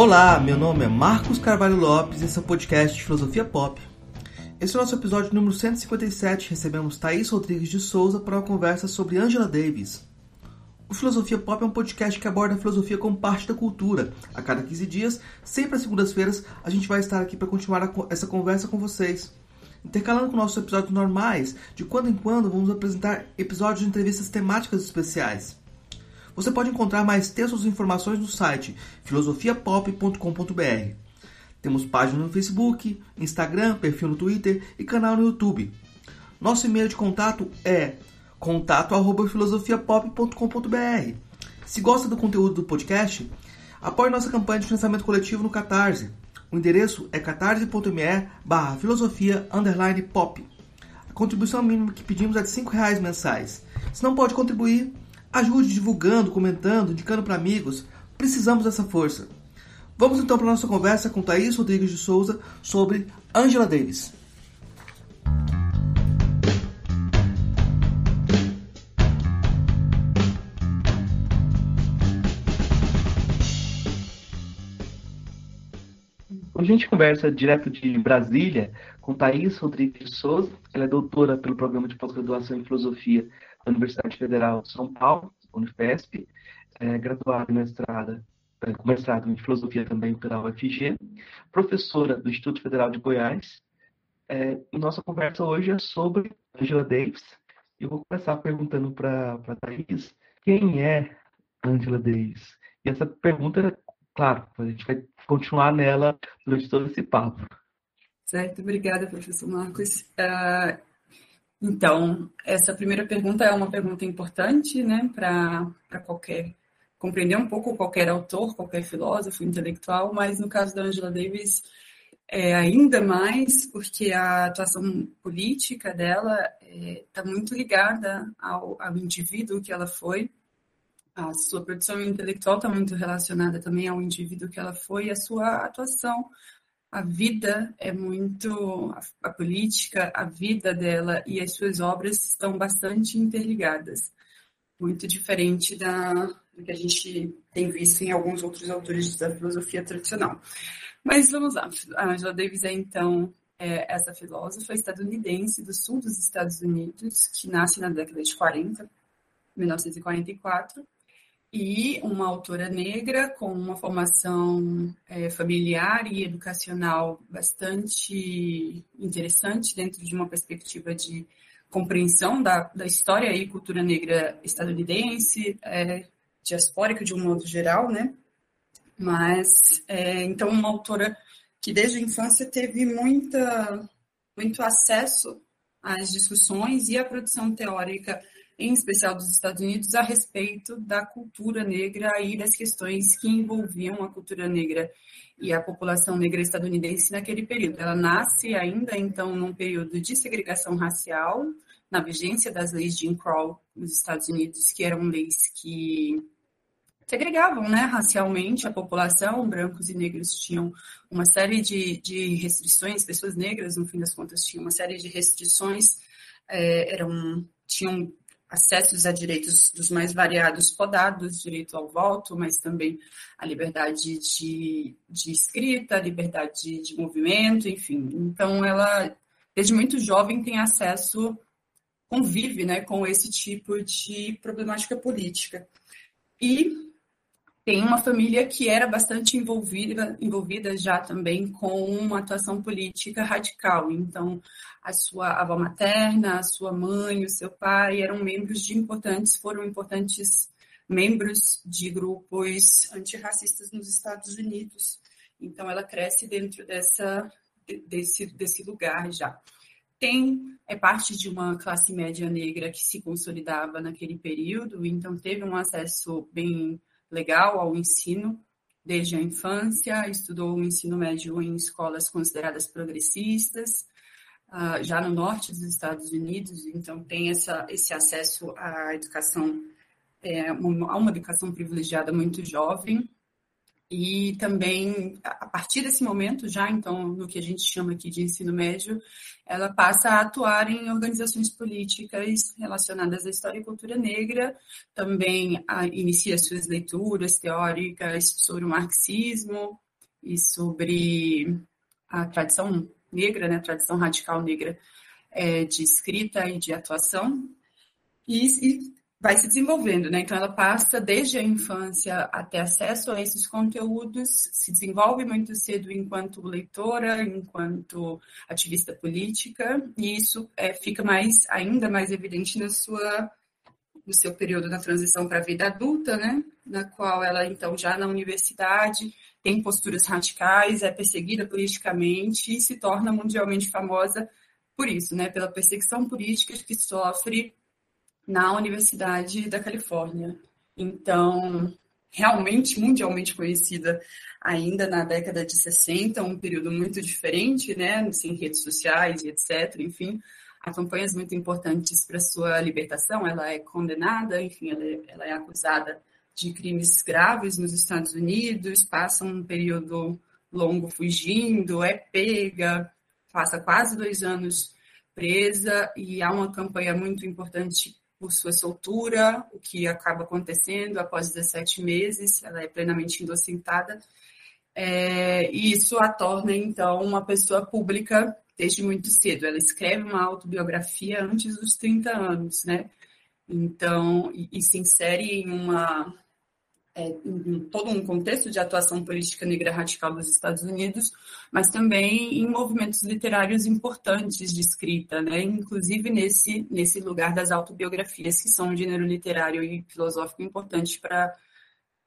Olá, meu nome é Marcos Carvalho Lopes e esse é o podcast de Filosofia Pop. Esse é o nosso episódio número 157. Recebemos Thaís Rodrigues de Souza para uma conversa sobre Angela Davis. O Filosofia Pop é um podcast que aborda a filosofia como parte da cultura. A cada 15 dias, sempre às segundas-feiras, a gente vai estar aqui para continuar essa conversa com vocês. Intercalando com nossos episódios normais, de quando em quando vamos apresentar episódios de entrevistas temáticas especiais. Você pode encontrar mais textos e informações no site filosofiapop.com.br. Temos página no Facebook, Instagram, perfil no Twitter e canal no YouTube. Nosso e-mail de contato é contato@filosofiapop.com.br. Se gosta do conteúdo do podcast, apoie nossa campanha de financiamento coletivo no Catarse. O endereço é catarse.me barra filosofia pop. A contribuição mínima que pedimos é de R$ reais mensais. Se não pode contribuir, ajude divulgando, comentando, indicando para amigos. Precisamos dessa força. Vamos então para nossa conversa com Thaís Rodrigues de Souza sobre Angela Davis. Hoje a gente conversa direto de Brasília com Thaís Rodrigues de Souza. Ela é doutora pelo programa de pós-graduação em filosofia Universidade Federal de São Paulo, Unifesp, é, graduada e mestrada com mestrado em filosofia também pela UFG, professora do Instituto Federal de Goiás. É, nossa conversa hoje é sobre Angela Davis. Eu vou começar perguntando para a Thaís quem é Angela Davis. E essa pergunta, claro, a gente vai continuar nela durante todo esse papo. Certo, obrigada, professor Marcos. Uh, então, essa primeira pergunta é uma pergunta importante né, para qualquer compreender um pouco qualquer autor, qualquer filósofo, intelectual, mas no caso da Angela Davis, é, ainda mais porque a atuação política dela está é, muito ligada ao, ao indivíduo que ela foi, a sua produção intelectual está muito relacionada também ao indivíduo que ela foi e a sua atuação. A vida é muito. A, política, a vida dela e as suas obras estão bastante interligadas. Muito diferente da, do que a gente tem visto em alguns outros autores da filosofia tradicional. Mas vamos lá. A Angela Davis é, então, é essa filósofa estadunidense do sul dos Estados Unidos, que nasce na década de 40, 1944, e uma autora negra com uma formação é, familiar e educacional bastante interessante dentro de uma perspectiva de compreensão da, da história e cultura negra estadunidense, é, diaspórica de um modo geral, né? Mas, é, então, uma autora que desde a infância teve muita, muito acesso às discussões e à produção teórica, em especial dos Estados Unidos, a respeito da cultura negra e das questões que envolviam a cultura negra e a população negra estadunidense naquele período. Ela nasce ainda, então, num período de segregação racial, na vigência das leis de Jim Crow nos Estados Unidos, que eram leis que segregavam né, racialmente a população, brancos e negros tinham uma série de, de restrições, pessoas negras, no fim das contas, tinham uma série de restrições, é, eram, tinham acessos a direitos dos mais variados podados, direito ao voto, mas também a liberdade de, de escrita, liberdade de, de movimento, enfim. Então, ela, desde muito jovem, tem acesso, convive né, com esse tipo de problemática política. E tem uma família que era bastante envolvida, envolvida já também com uma atuação política radical. Então, a sua avó materna, a sua mãe, o seu pai eram membros de importantes, foram importantes membros de grupos antirracistas nos Estados Unidos. Então, ela cresce dentro dessa, desse, desse lugar já. Tem, é parte de uma classe média negra que se consolidava naquele período, então teve um acesso bem legal ao ensino desde a infância, estudou o ensino médio em escolas consideradas progressistas, uh, já no norte dos Estados Unidos, então tem essa, esse acesso à educação, é, a uma educação privilegiada muito jovem, e também, a partir desse momento, já então, no que a gente chama aqui de ensino médio, ela passa a atuar em organizações políticas relacionadas à história e cultura negra, também a, inicia suas leituras teóricas sobre o marxismo, e sobre a tradição negra, né, a tradição radical negra é, de escrita e de atuação, e, e vai se desenvolvendo, né? Então ela passa desde a infância até acesso a esses conteúdos, se desenvolve muito cedo enquanto leitora, enquanto ativista política, e isso é, fica mais ainda mais evidente na sua no seu período da transição para a vida adulta, né? Na qual ela então já na universidade tem posturas radicais, é perseguida politicamente e se torna mundialmente famosa por isso, né? Pela perseguição política que sofre na Universidade da Califórnia. Então, realmente mundialmente conhecida ainda na década de 60, um período muito diferente, né, sem redes sociais e etc. Enfim, há campanhas muito importantes para sua libertação. Ela é condenada, enfim, ela é, ela é acusada de crimes graves nos Estados Unidos, passa um período longo fugindo, é pega, passa quase dois anos presa e há uma campanha muito importante por sua soltura, o que acaba acontecendo após 17 meses, ela é plenamente indocentada, é, e isso a torna, então, uma pessoa pública desde muito cedo. Ela escreve uma autobiografia antes dos 30 anos, né? Então, e, e se insere em uma é, em todo um contexto de atuação política negra radical dos Estados Unidos, mas também em movimentos literários importantes de escrita, né? inclusive nesse, nesse lugar das autobiografias, que são um gênero literário e filosófico importante para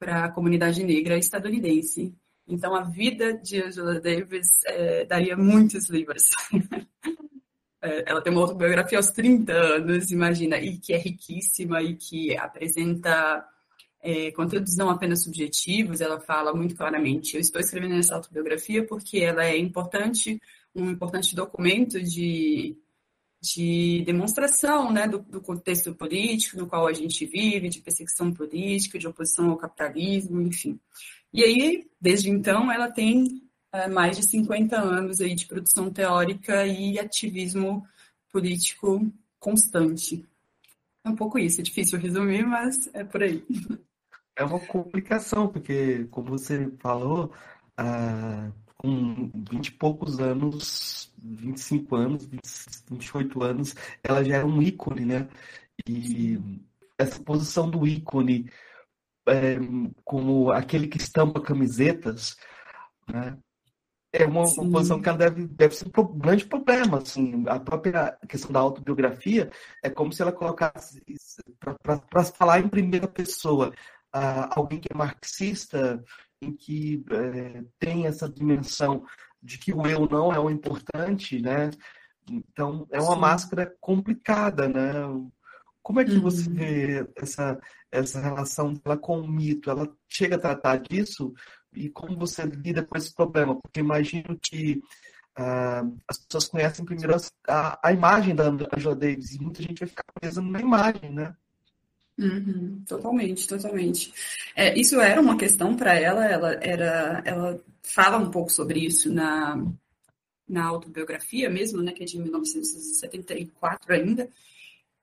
a comunidade negra estadunidense. Então, a vida de Angela Davis é, daria muitos livros. É, ela tem uma autobiografia aos 30 anos, imagina, e que é riquíssima e que apresenta é, conteúdos não apenas subjetivos, ela fala muito claramente, eu estou escrevendo essa autobiografia porque ela é importante, um importante documento de, de demonstração né, do, do, contexto político no qual a gente vive, de perseguição política, de oposição ao capitalismo, enfim. E aí, desde então, ela tem é, mais de 50 anos aí de produção teórica e ativismo político constante. É um pouco isso, é difícil resumir, mas é por aí. É uma complicação, porque, como você falou, ah, com 20 e poucos anos, 25 anos, 20, 28 anos, ela já é um ícone, né? E essa posição do ícone é, como aquele que estampa camisetas, né? É uma, uma posição que ela deve, deve ser um grande problema. Assim, a própria questão da autobiografia é como se ela colocasse para falar em primeira pessoa alguém que é marxista, em que é, tem essa dimensão de que o eu não é o importante, né? Então, é uma Sim. máscara complicada, né? Como é que uhum. você vê essa, essa relação dela com o mito? Ela chega a tratar disso? E como você lida com esse problema? Porque imagino que uh, as pessoas conhecem primeiro a, a imagem da Angela Davis e muita gente vai ficar presa na imagem, né? Uhum, totalmente, totalmente. É, isso era uma questão para ela, ela era, ela fala um pouco sobre isso na, na autobiografia mesmo, né, que é de 1974 ainda.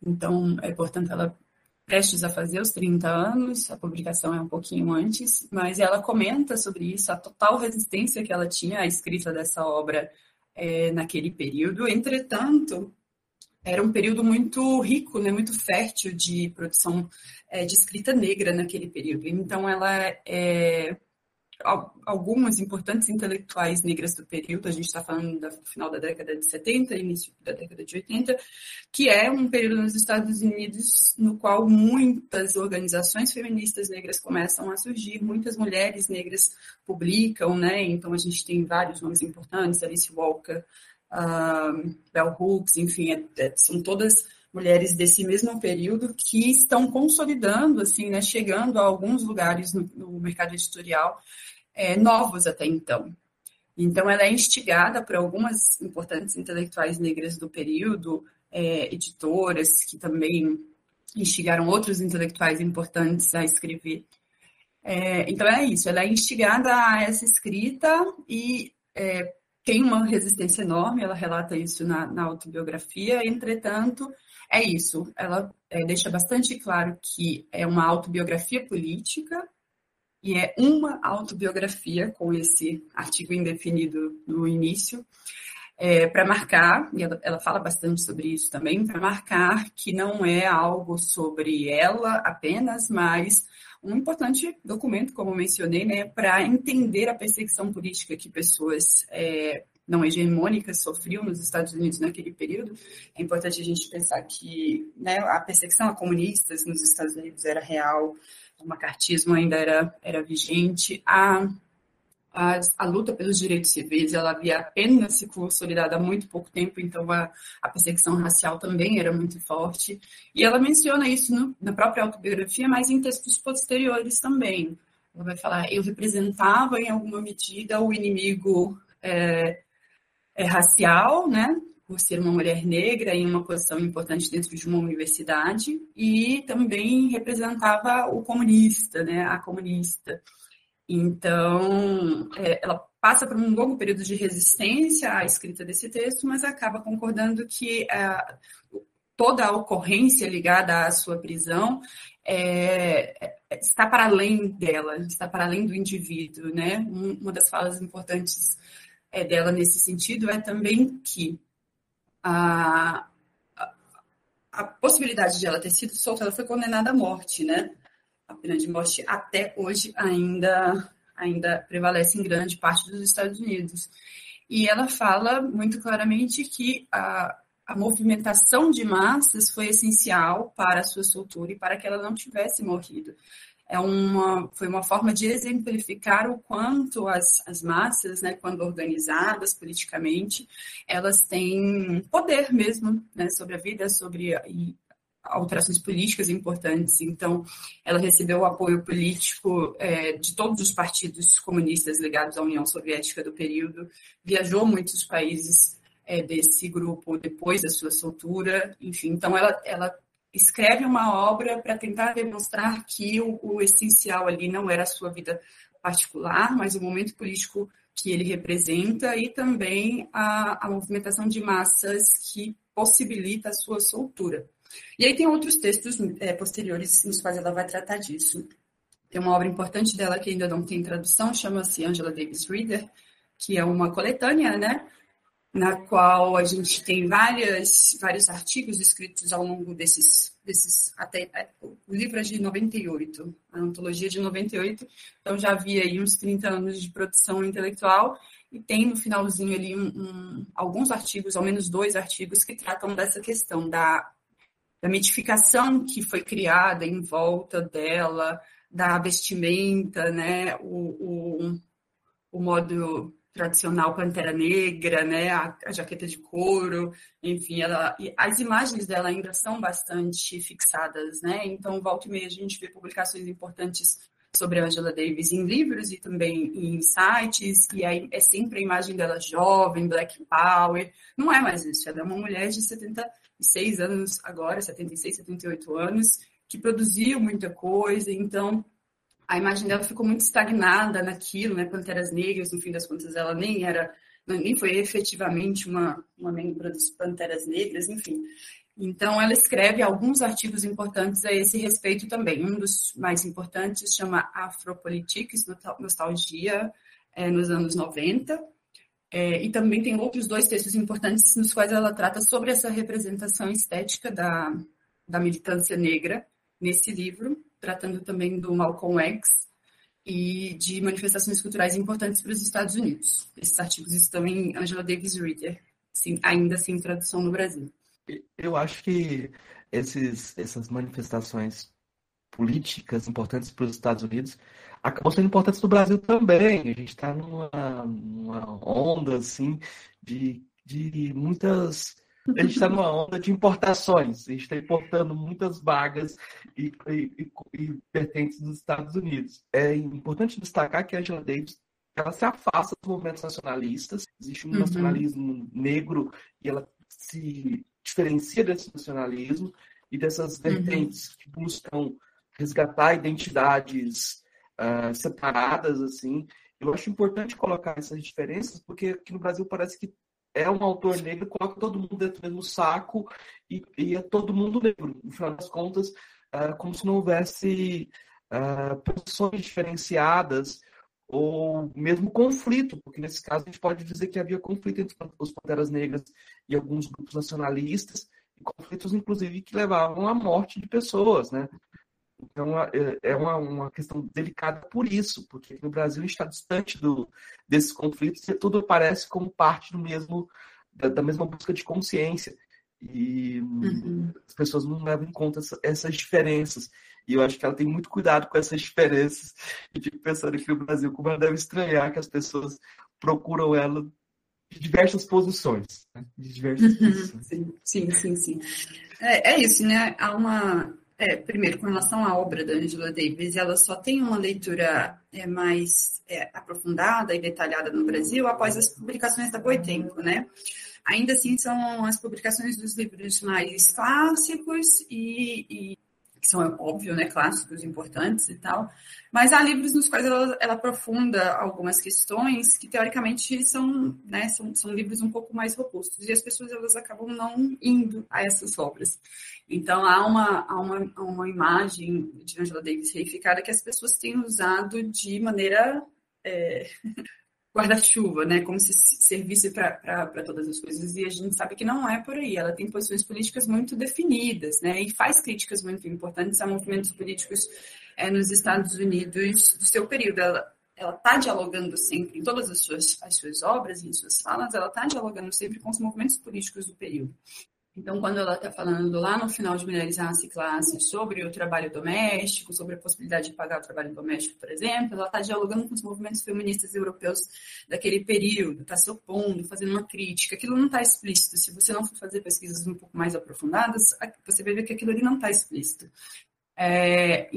Então, é portanto ela prestes a fazer os 30 anos, a publicação é um pouquinho antes, mas ela comenta sobre isso, a total resistência que ela tinha à escrita dessa obra é, naquele período. Entretanto, era um período muito rico, né, muito fértil de produção é, de escrita negra naquele período. Então, ela é, algumas importantes intelectuais negras do período, a gente está falando do final da década de 70, início da década de 80, que é um período nos Estados Unidos no qual muitas organizações feministas negras começam a surgir, muitas mulheres negras publicam, né? Então a gente tem vários nomes importantes, Alice Walker, uh, Bell Hooks, enfim, é, é, são todas mulheres desse mesmo período que estão consolidando, assim, né, chegando a alguns lugares no, no mercado editorial é, novos até então. Então, ela é instigada por algumas importantes intelectuais negras do período, é, editoras que também instigaram outros intelectuais importantes a escrever. É, então, é isso, ela é instigada a essa escrita e é, tem uma resistência enorme, ela relata isso na, na autobiografia, entretanto, é isso, ela é, deixa bastante claro que é uma autobiografia política, e é uma autobiografia, com esse artigo indefinido no início, é, para marcar, e ela, ela, fala bastante sobre isso também, para marcar que não é algo sobre ela apenas, mas um importante documento, como mencionei, né, para entender a perseguição política que pessoas é, não hegemônicas sofriam nos Estados Unidos naquele período. É importante a gente pensar que né, a perseguição a comunistas nos Estados Unidos era real, o macartismo ainda era, era vigente, a, a, a, luta pelos direitos civis ela havia apenas se consolidado há muito pouco tempo, então a, a perseguição racial também era muito forte. E ela menciona isso no, na própria autobiografia, mas em textos posteriores também. Ela vai falar: eu representava em alguma medida o inimigo é, é, racial, né? por ser uma mulher negra em uma posição importante dentro de uma universidade e também representava o comunista, né, a comunista. Então, é, ela passa por um longo período de resistência à escrita desse texto, mas acaba concordando que é, toda a ocorrência ligada à sua prisão é, é está para além dela, está para além do indivíduo, né? Uma das falas importantes é, dela nesse sentido é também que a, a, a, possibilidade de ela ter sido solta, ela foi condenada à morte, né? A pena de morte até hoje ainda, ainda prevalece em grande parte dos Estados Unidos. E ela fala muito claramente que a, a movimentação de massas foi essencial para a sua soltura e para que ela não tivesse morrido é uma, foi uma forma de exemplificar o quanto as, as massas, né, quando organizadas politicamente, elas têm poder mesmo né, sobre a vida, sobre e, alterações políticas importantes. Então, ela recebeu o apoio político é, de todos os partidos comunistas ligados à União Soviética do período, viajou muitos países é, desse grupo depois da sua soltura, enfim. Então, ela, ela escreve uma obra para tentar demonstrar que o, o, essencial ali não era a sua vida particular, mas o momento político que ele representa e também a, a movimentação de massas que possibilita a sua soltura. E aí tem outros textos é, posteriores nos quais ela vai tratar disso. Tem uma obra importante dela que ainda não tem tradução, chama-se Angela Davis Reader, que é uma coletânea, né, na qual a gente tem várias, vários artigos escritos ao longo desses, desses até é, o livro é de 98, a antologia de 98, então já havia aí uns 30 anos de produção intelectual e tem no finalzinho ali um, um, alguns artigos, ao menos dois artigos que tratam dessa questão da, da mitificação que foi criada em volta dela, da vestimenta, né, o, o, o modo tradicional Pantera Negra, né, a, a, jaqueta de couro, enfim, ela, as imagens dela ainda são bastante fixadas, né, então volta e meia a gente vê publicações importantes sobre a Angela Davis em livros e também em sites, e aí é sempre a imagem dela jovem, Black Power, não é mais isso, ela é uma mulher de 76 anos agora, 76, 78 anos, que produziu muita coisa, então a imagem dela ficou muito estagnada naquilo, né? Panteras Negras, no fim das contas, ela nem era, nem foi efetivamente uma, uma membro das Panteras Negras, enfim. Então, ela escreve alguns artigos importantes a esse respeito também. Um dos mais importantes chama Afropolitics, Nostalgia, é, nos anos 90. É, e também tem outros dois textos importantes nos quais ela trata sobre essa representação estética da, da militância negra nesse livro tratando também do Malcolm X e de manifestações culturais importantes para os Estados Unidos. Esses artigos estão em Angela Davis Reader, sim, ainda sem tradução no Brasil. Eu acho que esses, essas manifestações políticas importantes para os Estados Unidos acabam sendo importantes para o Brasil também. A gente está numa, numa, onda assim de, de muitas a gente está numa onda de importações. A gente está importando muitas vagas e, e, e, pertences dos Estados Unidos. É importante destacar que a Angela Davis ela se afasta dos movimentos nacionalistas. Existe um uhum. nacionalismo negro e ela se diferencia desse nacionalismo e dessas uhum. vertentes uhum. que buscam resgatar identidades uh, separadas, assim. Eu acho importante colocar essas diferenças, porque aqui no Brasil parece que é um autor negro, coloca todo mundo dentro do mesmo saco e, e é todo mundo negro. No final das contas, é como se não houvesse uh, posições diferenciadas ou mesmo conflito, porque nesse caso a gente pode dizer que havia conflito entre os Panteras Negras e alguns grupos nacionalistas, conflitos inclusive que levavam à morte de pessoas, né? Então é, é uma, uma questão delicada por isso, porque no Brasil está distante do, desses conflitos e tudo parece como parte do mesmo da, da mesma busca de consciência e uhum. as pessoas não levam em conta essa, essas diferenças. E eu acho que ela tem muito cuidado com essas diferenças. E fico pensando aqui no Brasil, como ela deve estranhar que as pessoas procuram ela de diversas posições. Né? De diversas uhum. posições. Sim, sim, sim. sim. É, é, isso, né? Há uma. É, primeiro, com relação à obra da Angela Davis, ela só tem uma leitura é, mais é, aprofundada e detalhada no Brasil após as publicações da Boitempo, né? Ainda assim, são as publicações dos livros mais clássicos e, e que são, óbvio, né, clássicos importantes e tal, mas há livros nos quais ela, ela aprofunda algumas questões que, teoricamente, são, né, são, são livros um pouco mais robustos, e as pessoas elas acabam não indo a essas obras. Então, há uma, há uma, há uma imagem de Angela Davis reificada que as pessoas têm usado de maneira é, guarda-chuva, né? Como se servisse para todas as coisas. E a gente sabe que não é por aí. Ela tem posições políticas muito definidas, né? E faz críticas muito importantes a movimentos políticos é, nos Estados Unidos do seu período. Ela ela está dialogando sempre, em todas as suas, as suas obras e em suas falas, ela está dialogando sempre com os movimentos políticos do período. Então, quando ela está falando lá no final de Mulheres, Raça Classe sobre o trabalho doméstico, sobre a possibilidade de pagar o trabalho doméstico, por exemplo, ela está dialogando com os movimentos feministas europeus daquele período, está se opondo, fazendo uma crítica. Aquilo não está explícito. Se você não for fazer pesquisas um pouco mais aprofundadas, você vai ver que aquilo ali não está explícito. É,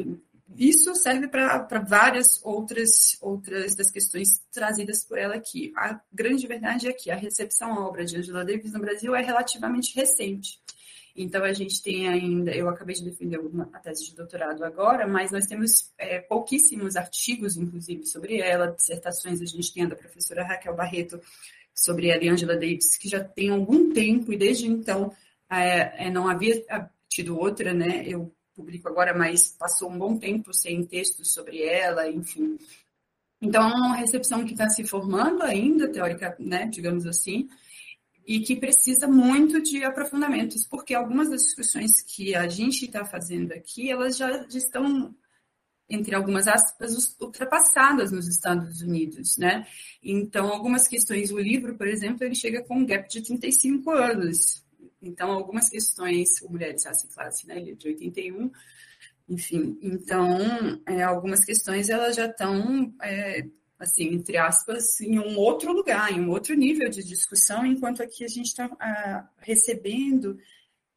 isso serve para várias outras, outras das questões trazidas por ela aqui. A grande verdade é que a recepção à obra de Angela Davis no Brasil é relativamente recente. Então, a gente tem ainda, eu acabei de defender a tese de doutorado agora, mas nós temos é, pouquíssimos artigos, inclusive, sobre ela, dissertações, a gente tem a da professora Raquel Barreto sobre ela e Angela Davis, que já tem algum tempo, e desde então é, é, não havia tido outra, né? Eu publico agora, mas passou um bom tempo sem textos sobre ela, enfim. Então, é uma recepção que está se formando ainda, teórica, né, digamos assim, e que precisa muito de aprofundamentos, porque algumas das discussões que a gente está fazendo aqui, elas já, estão entre algumas aspas, ultrapassadas nos Estados Unidos, né? Então, algumas questões, o livro, por exemplo, ele chega com um gap de 35 anos. Então, algumas questões, o Mulheres, Raça e Classe, né, ele é de 81, enfim, então, é, algumas questões, elas já estão, é, assim, entre aspas, em um outro lugar, em um outro nível de discussão, enquanto aqui a gente está ah, recebendo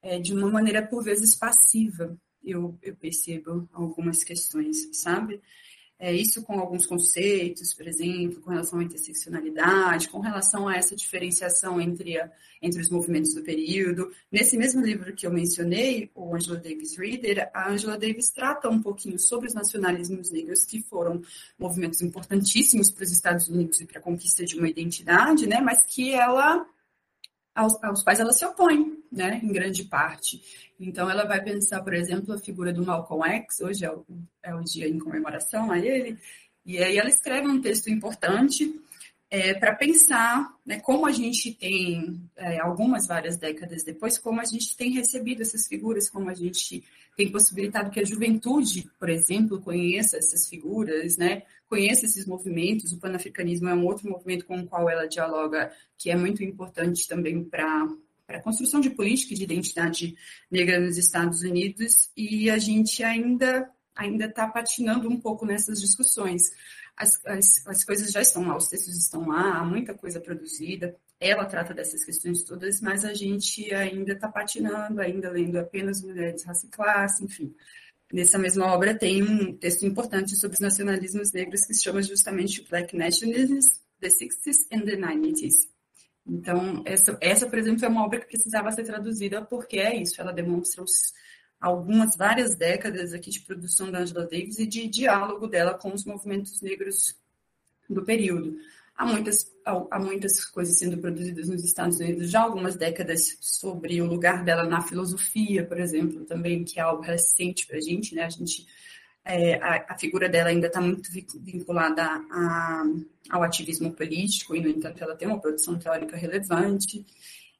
é, de uma maneira, por vezes, passiva, eu, eu percebo algumas questões, sabe? É, isso com alguns conceitos, por exemplo, com relação à interseccionalidade, com relação a essa diferenciação entre, a, entre os movimentos do período. Nesse mesmo livro que eu mencionei, o Angela Davis Reader, a Angela Davis trata um pouquinho sobre os nacionalismos negros, que foram movimentos importantíssimos para os Estados Unidos e para a conquista de uma identidade, né, mas que ela aos, aos quais ela se opõe, né, em grande parte. Então, ela vai pensar, por exemplo, a figura do Malcolm X, hoje é o, é o dia em comemoração a ele, e aí ela escreve um texto importante é, para pensar né, como a gente tem, é, algumas várias décadas depois, como a gente tem recebido essas figuras, como a gente tem possibilitado que a juventude, por exemplo, conheça essas figuras, né, conheça esses movimentos. O panafricanismo é um outro movimento com o qual ela dialoga, que é muito importante também para a construção de política de identidade negra nos Estados Unidos e a gente ainda ainda está patinando um pouco nessas discussões as, as, as coisas já estão lá, os textos estão lá, há muita coisa produzida. Ela trata dessas questões todas, mas a gente ainda está patinando, ainda lendo apenas Mulheres, Raça e Classe, enfim. Nessa mesma obra tem um texto importante sobre os nacionalismos negros que se chama justamente Black Nationalism, the 60s and the 90s. Então, essa, essa, por exemplo, é uma obra que precisava ser traduzida porque é isso, ela demonstra os, algumas, várias décadas aqui de produção da Angela Davis e de diálogo dela com os movimentos negros do período. Há muitas, há muitas coisas sendo produzidas nos Estados Unidos já há algumas décadas sobre o lugar dela na filosofia, por exemplo, também, que é algo recente para a gente, né? A gente é, a, a, figura dela ainda está muito vinculada a, ao ativismo político, e, no entanto, ela tem uma produção teórica relevante.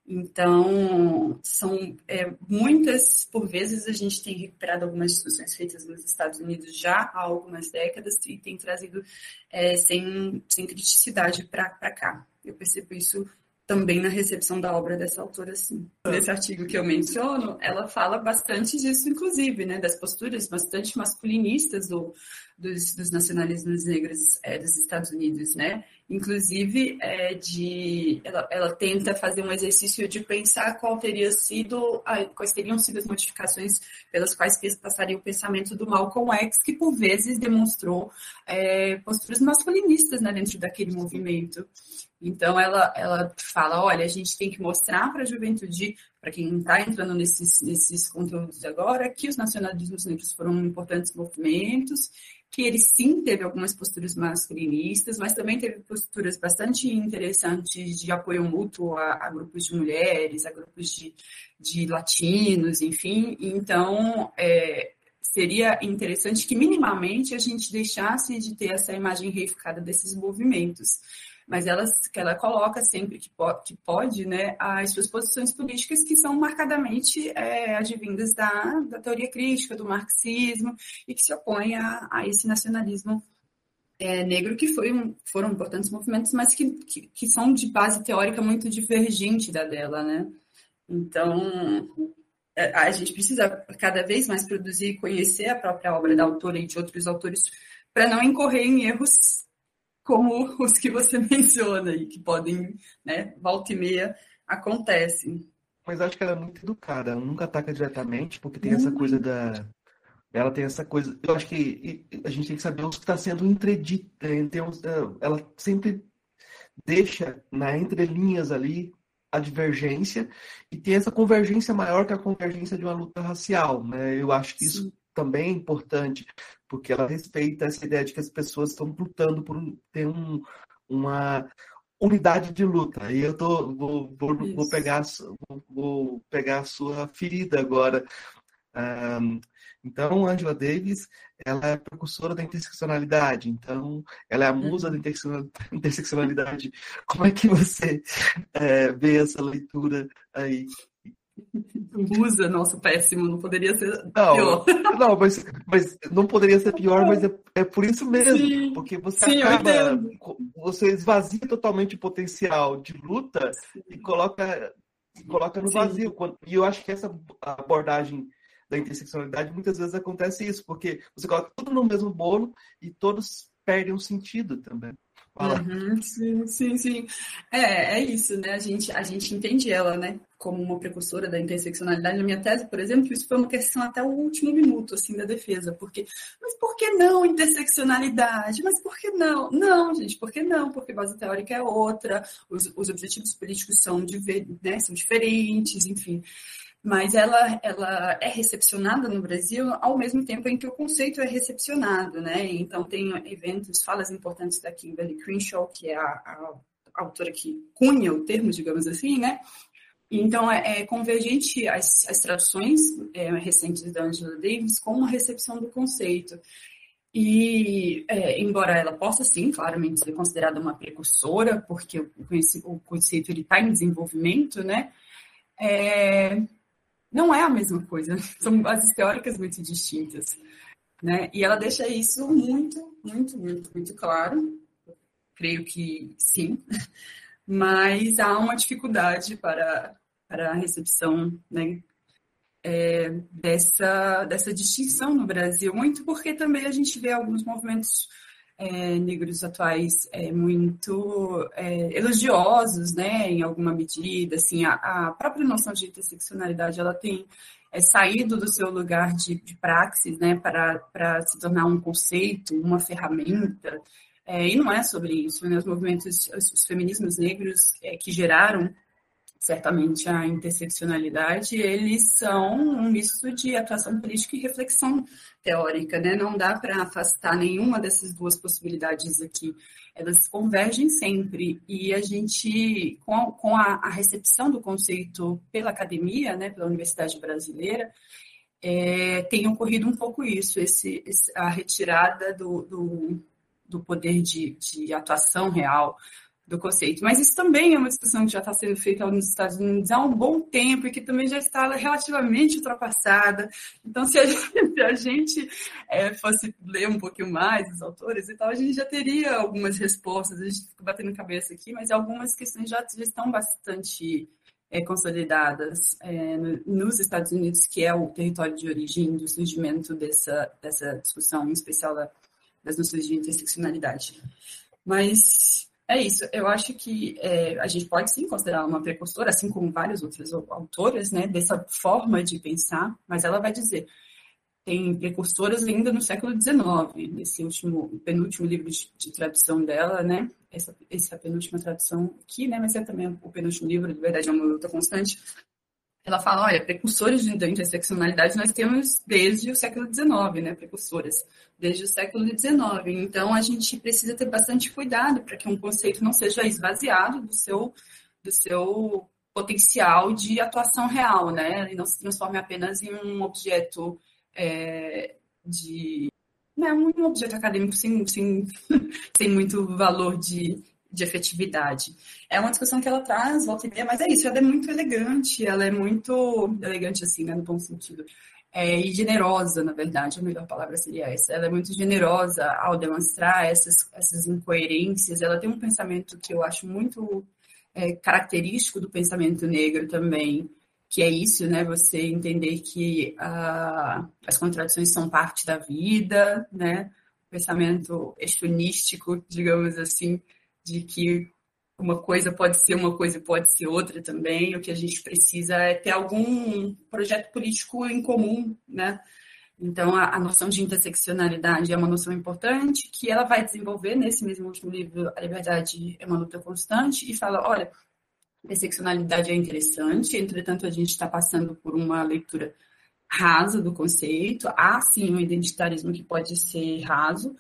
Então, são é, muitas, por vezes, a gente tem recuperado algumas discussões feitas nos Estados Unidos já há algumas décadas e tem trazido é, sem, sem criticidade para cá. Eu percebo isso também na recepção da obra dessa autora, sim. Nesse artigo que eu menciono, ela fala bastante disso, inclusive, né, das posturas bastante masculinistas do, dos, dos nacionalismos negros é, dos Estados Unidos, né? Inclusive, é, de, ela, ela, tenta fazer um exercício de pensar qual teria sido, quais teriam sido as modificações pelas quais passaria o pensamento do Malcolm X, que por vezes demonstrou é, posturas masculinistas né, dentro daquele movimento. Então, ela, ela fala: olha, a gente tem que mostrar para a juventude, para quem está entrando nesses, nesses conteúdos agora, que os nacionalismos negros foram importantes movimentos que ele sim teve algumas posturas masculinistas, mas também teve posturas bastante interessantes de apoio mútuo a, a grupos de mulheres, a grupos de, de latinos, enfim. Então, é, seria interessante que minimamente a gente deixasse de ter essa imagem reificada desses movimentos mas ela, que ela coloca sempre que pode, que pode né, as suas posições políticas que são marcadamente é, advindas da, da teoria crítica, do marxismo, e que se opõem a, a esse nacionalismo é, negro, que foi um, foram importantes movimentos, mas que, que, que, são de base teórica muito divergente da dela, né? Então, é, a gente precisa cada vez mais produzir e conhecer a própria obra da autora e de outros autores para não incorrer em erros como os que você menciona e que podem, né, volta e meia, acontecem. Mas acho que ela é muito educada, ela nunca ataca diretamente, porque tem essa coisa da. Ela tem essa coisa. Eu acho que a gente tem que saber o que está sendo entredito. Ela sempre deixa na entrelinhas ali a divergência e tem essa convergência maior que a convergência de uma luta racial. Né? Eu acho que Sim. isso também é importante, porque ela respeita essa ideia de que as pessoas estão lutando por ter um, uma unidade de luta. E eu tô, vou, vou, vou pegar, vou, vou, pegar a sua ferida agora. Um, então, Angela Davis, ela é precursora da interseccionalidade. Então, ela é a musa da uhum. interseccionalidade. Como é que você é, vê essa leitura aí? Usa, nossa, péssimo, não poderia ser não, pior. Não, mas, mas não poderia ser pior, mas é, é por isso mesmo. Sim, porque você sim, acaba. Você esvazia totalmente o potencial de luta sim. e coloca, coloca no vazio. E eu acho que essa abordagem da interseccionalidade muitas vezes acontece isso, porque você coloca tudo no mesmo bolo e todos perdem o sentido também. Uhum, sim, sim, sim. É, é isso, né? A gente, a gente entende ela, né? Como uma precursora da interseccionalidade. Na minha tese, por exemplo, isso foi uma questão até o último minuto, assim, da defesa. Porque, mas por que não interseccionalidade? Mas por que não? Não, gente, por que não? Porque a base teórica é outra, os, os objetivos políticos são, né, são diferentes, enfim mas ela, ela é recepcionada no Brasil ao mesmo tempo em que o conceito é recepcionado, né? Então, tem eventos, falas importantes da Kimberly Crenshaw, que é a, a autora que cunha o termo, digamos assim, né? Então, é, é convergente as, as traduções é, recentes da Angela Davis com a recepção do conceito. E, é, embora ela possa, sim, claramente ser considerada uma precursora, porque o, o conceito está em desenvolvimento, né? É, não é a mesma coisa. São bases teóricas muito distintas. Né? E ela deixa isso muito, muito, muito, muito claro. Creio que sim. Mas há uma dificuldade para, para a recepção né, é, dessa, dessa distinção no Brasil, muito porque também a gente vê alguns movimentos é, negros atuais é, muito é, elogiosos, né, em alguma medida, assim, a, a, própria noção de interseccionalidade, ela tem é, saído do seu lugar de, de praxis, né, para, para se tornar um conceito, uma ferramenta, é, e não é sobre isso, né, os movimentos, os, os feminismos negros é, que geraram certamente a interseccionalidade, eles são um misto de atuação política e reflexão teórica, né? Não dá para afastar nenhuma dessas duas possibilidades aqui. Elas convergem sempre e a gente, com, com a, a recepção do conceito pela academia, né, pela Universidade Brasileira, é, tem ocorrido um pouco isso, esse a retirada do, do, do poder de, de, atuação real do conceito. Mas isso também é uma discussão que já está sendo feita nos Estados Unidos há um bom tempo e que também já está relativamente ultrapassada. Então, se a gente, a gente é, fosse ler um pouquinho mais os autores e tal, a gente já teria algumas respostas. A gente fica batendo cabeça aqui, mas algumas questões já, já estão bastante é, consolidadas é, nos Estados Unidos, que é o território de origem do surgimento dessa, dessa discussão, em especial da, das noções de interseccionalidade. Mas é isso, eu acho que é, a gente pode sim considerar uma precursora, assim como vários outros autores, né, dessa forma de pensar, mas ela vai dizer, tem precursoras ainda no século XIX, nesse último, penúltimo livro de, de tradução dela, né, essa, essa penúltima tradução aqui, né, mas é também o penúltimo livro, de verdade é uma luta constante, ela fala, olha, precursores da interseccionalidade nós temos desde o século XIX, né, precursoras, desde o século XIX. Então, a gente precisa ter bastante cuidado para que um conceito não seja esvaziado do seu, do seu potencial de atuação real, né, e não se transforme apenas em um objeto é, de... Né, um objeto acadêmico sem, sem, sem muito valor de, de efetividade. É uma discussão que ela traz, volta e mas é isso, ela é muito elegante, ela é muito elegante assim, né, no bom sentido. É, e generosa, na verdade, a melhor palavra seria essa. Ela é muito generosa ao demonstrar essas, essas incoerências. Ela tem um pensamento que eu acho muito é, característico do pensamento negro também, que é isso, né? Você entender que uh, as contradições são parte da vida, né? O pensamento estonístico, digamos assim, de que uma coisa pode ser uma coisa e pode ser outra também. O que a gente precisa é ter algum projeto político em comum, né? Então, a, a, noção de interseccionalidade é uma noção importante que ela vai desenvolver nesse mesmo último livro, A Liberdade é uma Luta Constante, e fala, olha, interseccionalidade é interessante, entretanto, a gente está passando por uma leitura rasa do conceito, há sim um identitarismo que pode ser raso,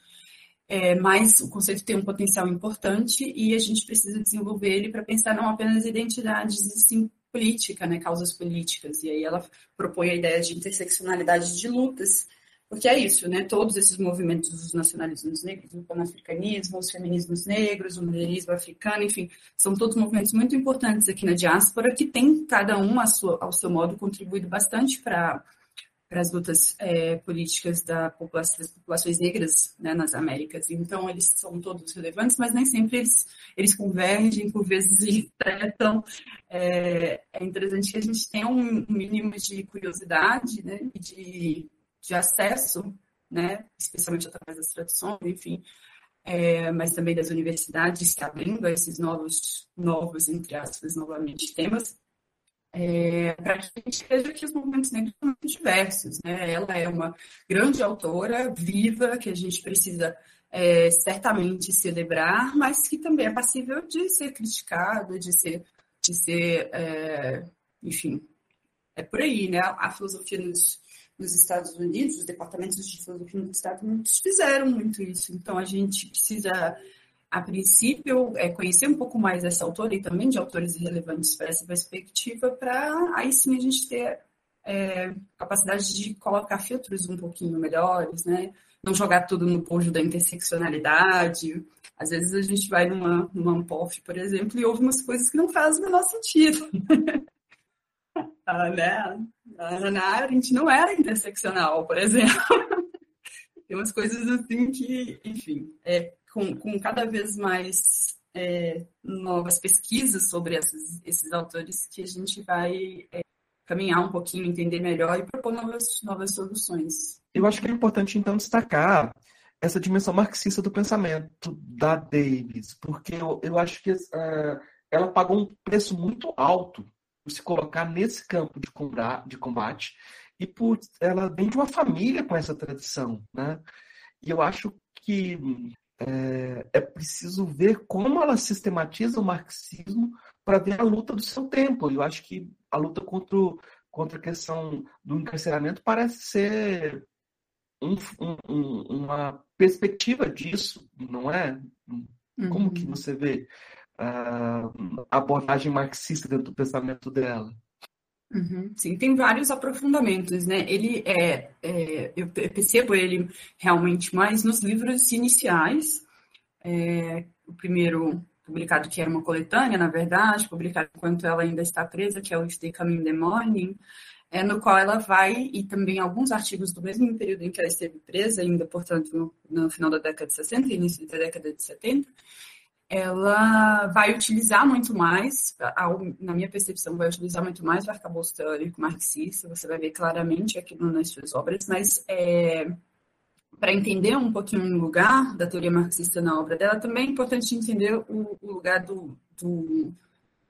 é, mas o conceito tem um potencial importante e a gente precisa desenvolver ele para pensar não apenas identidades, e sim política, né, causas políticas. E aí ela propõe a ideia de interseccionalidade de lutas, porque é isso, né? Todos esses movimentos dos nacionalismos negros, o panafricanismo, os feminismos negros, o mulherismo africano, enfim, são todos movimentos muito importantes aqui na diáspora que tem cada um sua, ao seu modo contribuído bastante para para as lutas é, políticas da população, das populações negras né, nas Américas. Então, eles são todos relevantes, mas nem sempre eles, eles convergem, por vezes eles tratam. É, é interessante que a gente tenha um mínimo de curiosidade né, e de, de acesso, né, especialmente através das traduções, enfim, é, mas também das universidades se abrindo a esses novos, novos, entre aspas, novamente, temas é, para que a gente veja que os movimentos negros são muito diversos. Né? Ela é uma grande autora, viva, que a gente precisa é, certamente celebrar, mas que também é passível de ser criticado, de ser, de ser é, enfim, é por aí, né? A filosofia nos, nos Estados Unidos, os departamentos de filosofia nos Estados Unidos fizeram muito isso. Então a gente precisa a princípio, é conhecer um pouco mais dessa autora e também de autores relevantes para essa perspectiva, para aí sim a gente ter é, capacidade de colocar filtros um pouquinho melhores, né? Não jogar tudo no pojo da interseccionalidade. Às vezes a gente vai numa, numa Ampof, por exemplo, e ouve umas coisas que não fazem o menor sentido. ah, né? A Arendt não era interseccional, por exemplo. Tem umas coisas assim que, enfim, é, com, com cada vez mais é, novas pesquisas sobre esses, esses autores que a gente vai é, caminhar um pouquinho, entender melhor e propor novas, novas soluções. Eu acho que é importante, então, destacar essa dimensão marxista do pensamento da Davis, porque eu, eu acho que uh, ela pagou um preço muito alto por se colocar nesse campo de combate, de combate e por ela vem de uma família com essa tradição, né? E eu acho que é, é preciso ver como ela sistematiza o marxismo para ver a luta do seu tempo. Eu acho que a luta contra, contra a questão do encarceramento parece ser um, um, uma perspectiva disso, não é? Como uhum. que você vê a abordagem marxista dentro do pensamento dela? Uhum, sim, tem vários aprofundamentos, né? Ele é, é, eu percebo ele realmente mais nos livros iniciais. É, o primeiro publicado que era uma coletânea, na verdade, publicado enquanto ela ainda está presa, que é o Stay Coming in the Morning, é, no qual ela vai, e também alguns artigos do mesmo período em que ela esteve presa, ainda, portanto, no, no final da década de 60, início da década de 70, ela vai utilizar muito mais, na minha percepção, vai utilizar muito mais o arcabouço teórico marxista, você vai ver claramente aqui nas suas obras, mas é, para entender um pouquinho o lugar da teoria marxista na obra dela, também é importante entender o, o lugar do, do,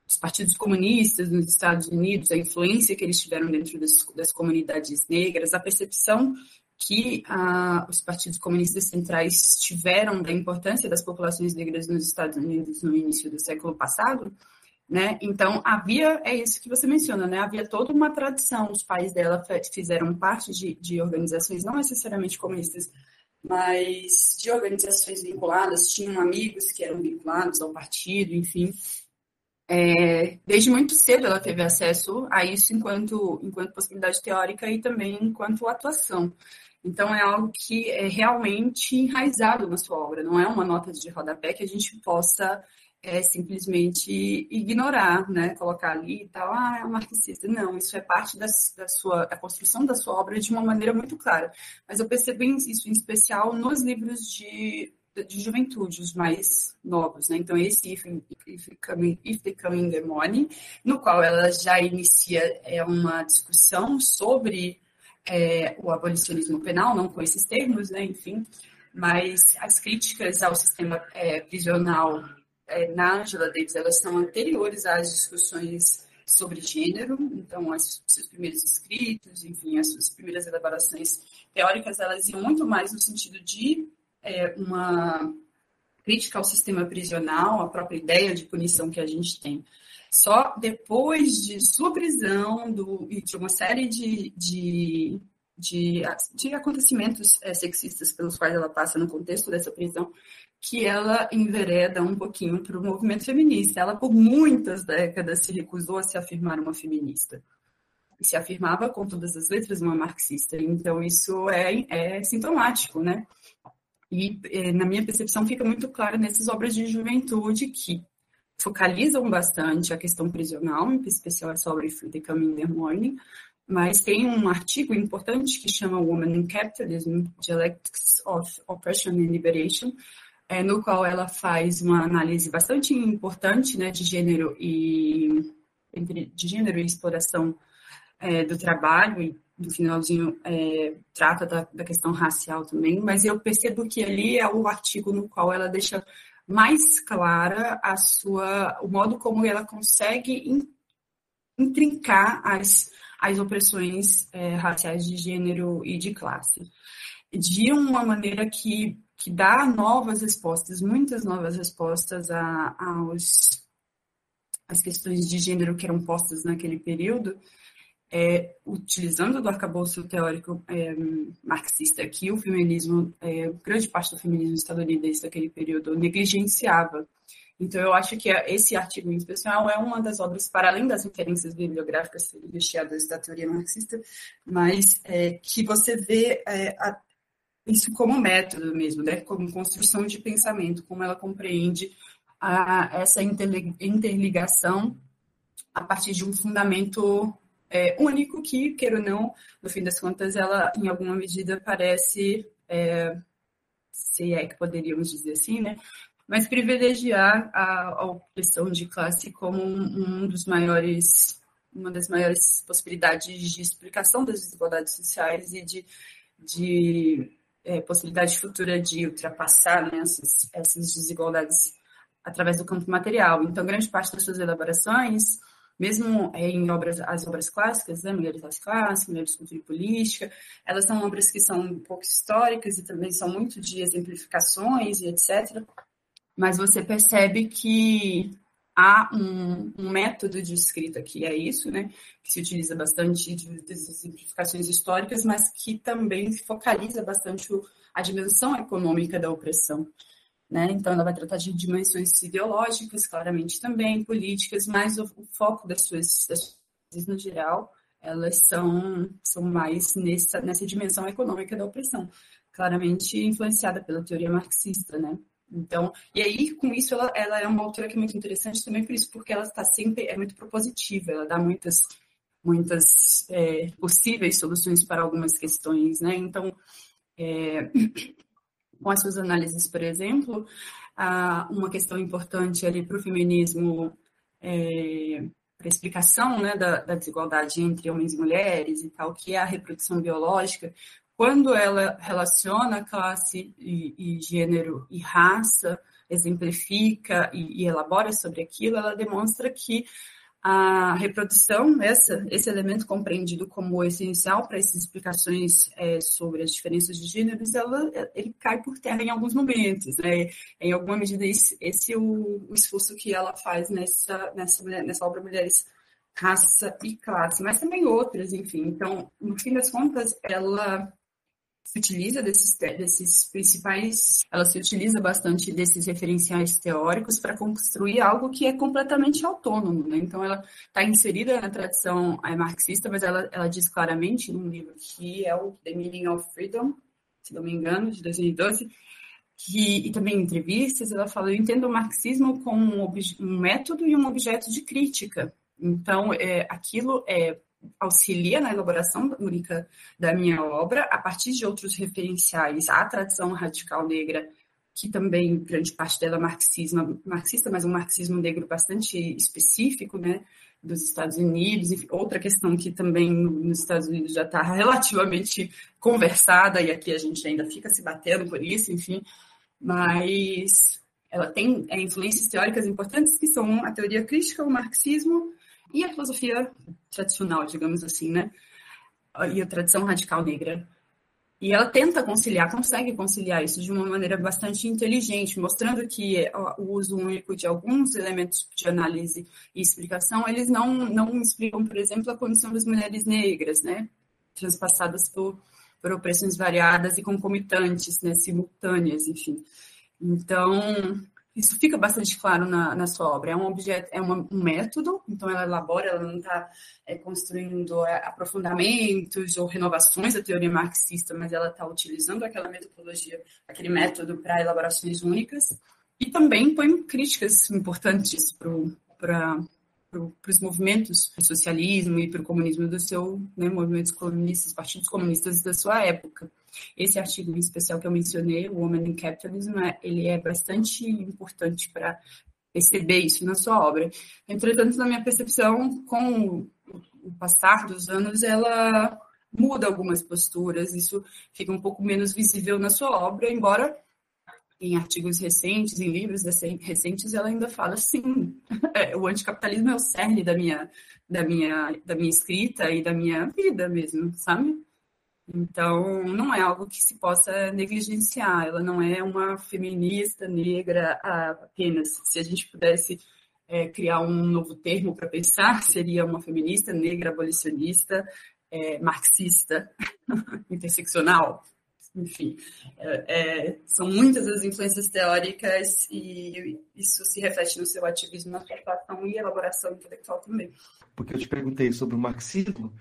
dos partidos comunistas nos Estados Unidos, a influência que eles tiveram dentro das, das comunidades negras, a percepção que ah, os partidos comunistas centrais tiveram da importância das populações negras nos Estados Unidos no início do século passado, né? Então havia é isso que você menciona, né? Havia toda uma tradição. Os pais dela fizeram parte de, de organizações não necessariamente comunistas, mas de organizações vinculadas. Tinham amigos que eram vinculados ao partido, enfim. É, desde muito cedo ela teve acesso a isso enquanto, enquanto possibilidade teórica e também enquanto atuação. Então, é algo que é realmente enraizado na sua obra, não é uma nota de rodapé que a gente possa é, simplesmente ignorar, né? colocar ali e tal, ah, é um marxista. Não, isso é parte da, da, sua, da construção da sua obra de uma maneira muito clara. Mas eu percebo isso em especial nos livros de, de juventude, os mais novos. Né? Então, esse If, If, Coming, If the Money, no qual ela já inicia é, uma discussão sobre é, o abolicionismo penal, não com esses termos, né, enfim, mas as críticas ao sistema é, prisional é, na Angela Davis, elas são anteriores às discussões sobre gênero, então os seus primeiros escritos, enfim, as suas primeiras elaborações teóricas, elas iam muito mais no sentido de é, uma crítica ao sistema prisional, a própria ideia de punição que a gente tem. Só depois de sua prisão do, e de uma série de, de, de, de acontecimentos é, sexistas pelos quais ela passa no contexto dessa prisão, que ela envereda um pouquinho para o movimento feminista. Ela, por muitas décadas, se recusou a se afirmar uma feminista. E se afirmava, com todas as letras, uma marxista. Então, isso é, é sintomático, né? E, é, na minha percepção, fica muito claro nessas obras de juventude que focalizam bastante a questão prisional, em especial essa obra The Coming the Morning, mas tem um artigo importante que chama Woman in Capitalism, Dialectics of Oppression and Liberation, é, no qual ela faz uma análise bastante importante né, de gênero e de gênero e exploração é, do trabalho e no finalzinho é, trata da, da, questão racial também, mas eu percebo que ali é o artigo no qual ela deixa mais clara a sua, o modo como ela consegue intrincar as, as opressões é, raciais de gênero e de classe, de uma maneira que, que dá novas respostas, muitas novas respostas a, aos, às questões de gênero que eram postas naquele período, é, utilizando do arcabouço teórico é, marxista que o feminismo, é, grande parte do feminismo estadunidense daquele período negligenciava. Então, eu acho que esse artigo em especial é uma das obras, para além das referências bibliográficas recheadas da teoria marxista, mas é, que você vê é, a, isso como método mesmo, né? como construção de pensamento, como ela compreende a, essa interligação a partir de um fundamento é, único que, queira ou não, no fim das contas, ela, em alguma medida, parece, é, se é que poderíamos dizer assim, né? Mas privilegiar a, a opressão de classe como um, um dos maiores, uma das maiores possibilidades de explicação das desigualdades sociais e de, de é, possibilidade futura de ultrapassar né, essas, essas desigualdades através do campo material. Então, grande parte das suas elaborações mesmo em obras, as obras clássicas, né, Mulheres das Classes, Mulheres Cultura e Política, elas são obras que são um pouco históricas e também são muito de exemplificações e etc. Mas você percebe que há um, um, método de escrita que é isso, né, que se utiliza bastante de, de exemplificações históricas, mas que também focaliza bastante o, a dimensão econômica da opressão. Né? Então, ela vai tratar de dimensões ideológicas, claramente também, políticas, mas o, foco das suas, das no geral, elas são, são mais nessa, nessa dimensão econômica da opressão, claramente influenciada pela teoria marxista, né? Então, e aí, com isso, ela, ela é uma autora que é muito interessante também por isso, porque ela está sempre, é muito propositiva, ela dá muitas, muitas é, possíveis soluções para algumas questões, né? Então, é, com as suas análises, por exemplo, uma questão importante ali para o feminismo, é, para a explicação né, da, da, desigualdade entre homens e mulheres e tal, que é a reprodução biológica, quando ela relaciona classe e, e gênero e raça, exemplifica e, e elabora sobre aquilo, ela demonstra que a reprodução, essa, esse elemento compreendido como essencial para essas explicações é, sobre as diferenças de gêneros, ela, ele cai por terra em alguns momentos. Né? Em alguma medida, esse, esse é o, o esforço que ela faz nessa, nessa, nessa obra Mulheres, Raça e Classe, mas também outras, enfim. Então, no fim das contas, ela se utiliza desses, desses principais, ela se utiliza bastante desses referenciais teóricos para construir algo que é completamente autônomo. Né? Então, ela está inserida na tradição é, marxista, mas ela, ela diz claramente num livro que é o The Meaning of Freedom, se não me engano, de 2012, que, e também em entrevistas, ela fala: Eu entendo o marxismo como um, um método e um objeto de crítica. Então, é, aquilo é auxilia na elaboração única da minha obra, a partir de outros referenciais à tradição radical negra, que também grande parte dela é marxismo, marxista, mas um marxismo negro bastante específico, né, dos Estados Unidos. Enfim, outra questão que também nos Estados Unidos já está relativamente conversada, e aqui a gente ainda fica se batendo por isso, enfim, mas ela tem é, influências teóricas importantes que são a teoria crítica, o marxismo e a filosofia tradicional, digamos assim, né? E a tradição radical negra. E ela tenta conciliar, consegue conciliar isso de uma maneira bastante inteligente, mostrando que o uso único de alguns elementos de análise e explicação, eles não, não explicam, por exemplo, a condição das mulheres negras, né? Transpassadas por, por opressões variadas e concomitantes, né? Simultâneas, enfim. Então, isso fica bastante claro na, na sua obra. É um objeto, é uma, um método, então ela elabora, ela não está é, construindo é, aprofundamentos ou renovações da teoria marxista, mas ela está utilizando aquela metodologia, aquele método para elaborações únicas. E também põe críticas importantes para os movimentos do socialismo e para o comunismo do seu, né, movimentos comunistas, partidos comunistas da sua época. Esse artigo em especial que eu mencionei, o Woman in Capitalism, é, ele é bastante importante para perceber isso na sua obra. Entretanto, na minha percepção, com o passar dos anos, ela muda algumas posturas, isso fica um pouco menos visível na sua obra, embora em artigos recentes, em livros recentes, ela ainda fala sim, é, o anticapitalismo é o cerne da minha, da minha, da minha escrita e da minha vida mesmo, sabe? Então, não é algo que se possa negligenciar. Ela não é uma feminista negra apenas. Se a gente pudesse é, criar um novo termo para pensar, seria uma feminista negra abolicionista, é, marxista, interseccional. Enfim, é, é, são muitas as influências teóricas e isso se reflete no seu ativismo, na sua e elaboração intelectual também. Porque eu te perguntei sobre o marxismo,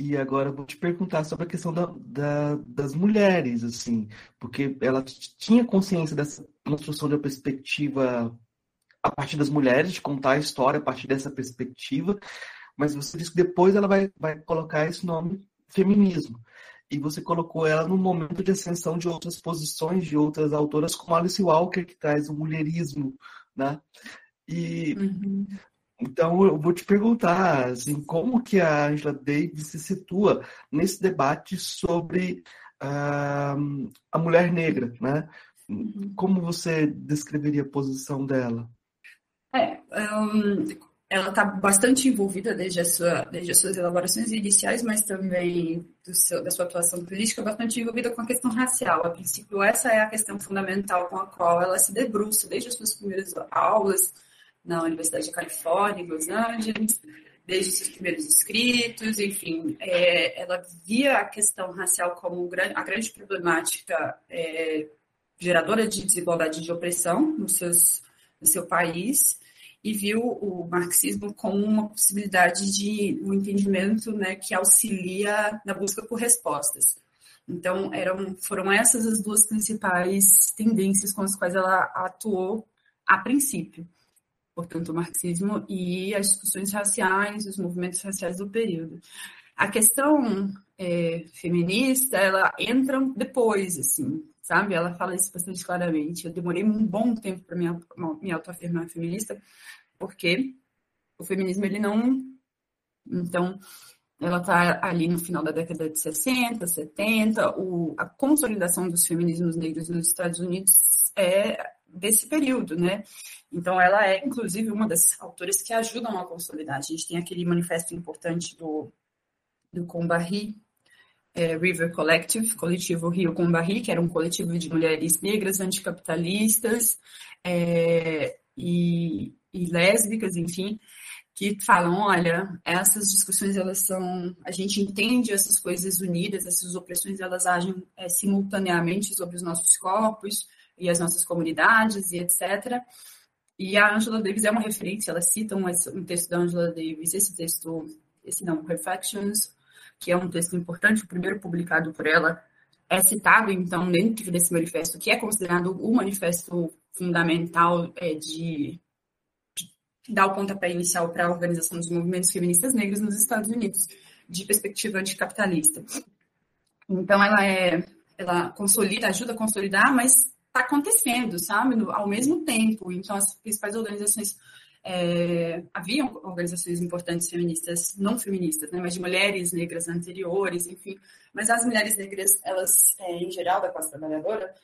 e agora vou te perguntar sobre a questão da, da, das mulheres, assim, porque ela tinha consciência dessa construção de uma perspectiva a partir das mulheres, de contar a história a partir dessa perspectiva, mas você disse que depois ela vai, vai colocar esse nome feminismo. E você colocou ela no momento de ascensão de outras posições, de outras autoras, como Alice Walker, que traz o mulherismo, né? E uhum. Então, eu vou te perguntar, assim, como que a Angela Davis se situa nesse debate sobre uh, a mulher negra, né? Uhum. Como você descreveria a posição dela? É, um, ela está bastante envolvida desde, sua, desde as suas elaborações iniciais, mas também seu, da sua atuação política, bastante envolvida com a questão racial. A princípio, essa é a questão fundamental com a qual ela se debruça desde as suas primeiras aulas, na Universidade da Califórnia, em Los Angeles, desde seus primeiros escritos, enfim, é, ela via a questão racial como a grande problemática é, geradora de desigualdade e de opressão nos seus, no seu país, e viu o marxismo como uma possibilidade de um entendimento né, que auxilia na busca por respostas. Então, eram, foram essas as duas principais tendências com as quais ela atuou a princípio. Portanto, o marxismo e as discussões raciais, os movimentos raciais do período. A questão é, feminista, ela entra depois, assim, sabe? Ela fala isso bastante claramente. Eu demorei um bom tempo para me, autoafirmar feminista, porque o feminismo, ele não... Então, ela está ali no final da década de 60, 70, o, a consolidação dos feminismos negros nos Estados Unidos é desse período, né? Então, ela é, inclusive, uma das autoras que ajudam a consolidar. A gente tem aquele manifesto importante do, do Combarri, é, River Collective, coletivo Rio Combarri, que era um coletivo de mulheres negras anticapitalistas é, e, e lésbicas, enfim, que falam, olha, essas discussões elas são, a gente entende essas coisas unidas, essas opressões elas agem é, simultaneamente sobre os nossos corpos e as nossas comunidades e etc. E a Angela Davis é uma referência, ela cita um, texto da Angela Davis, esse texto, esse não, Reflections, que é um texto importante, o primeiro publicado por ela, é citado, então, dentro desse manifesto, que é considerado o manifesto fundamental é, de dar o pontapé inicial para a organização dos movimentos feministas negros nos Estados Unidos, de perspectiva anticapitalista. Então, ela é, ela consolida, ajuda a consolidar, mas está acontecendo, sabe, ao mesmo tempo. Então, as principais organizações é, haviam organizações importantes feministas, não feministas, né, mas de mulheres negras anteriores, enfim. Mas as mulheres negras, elas, é, em geral, da classe trabalhadora,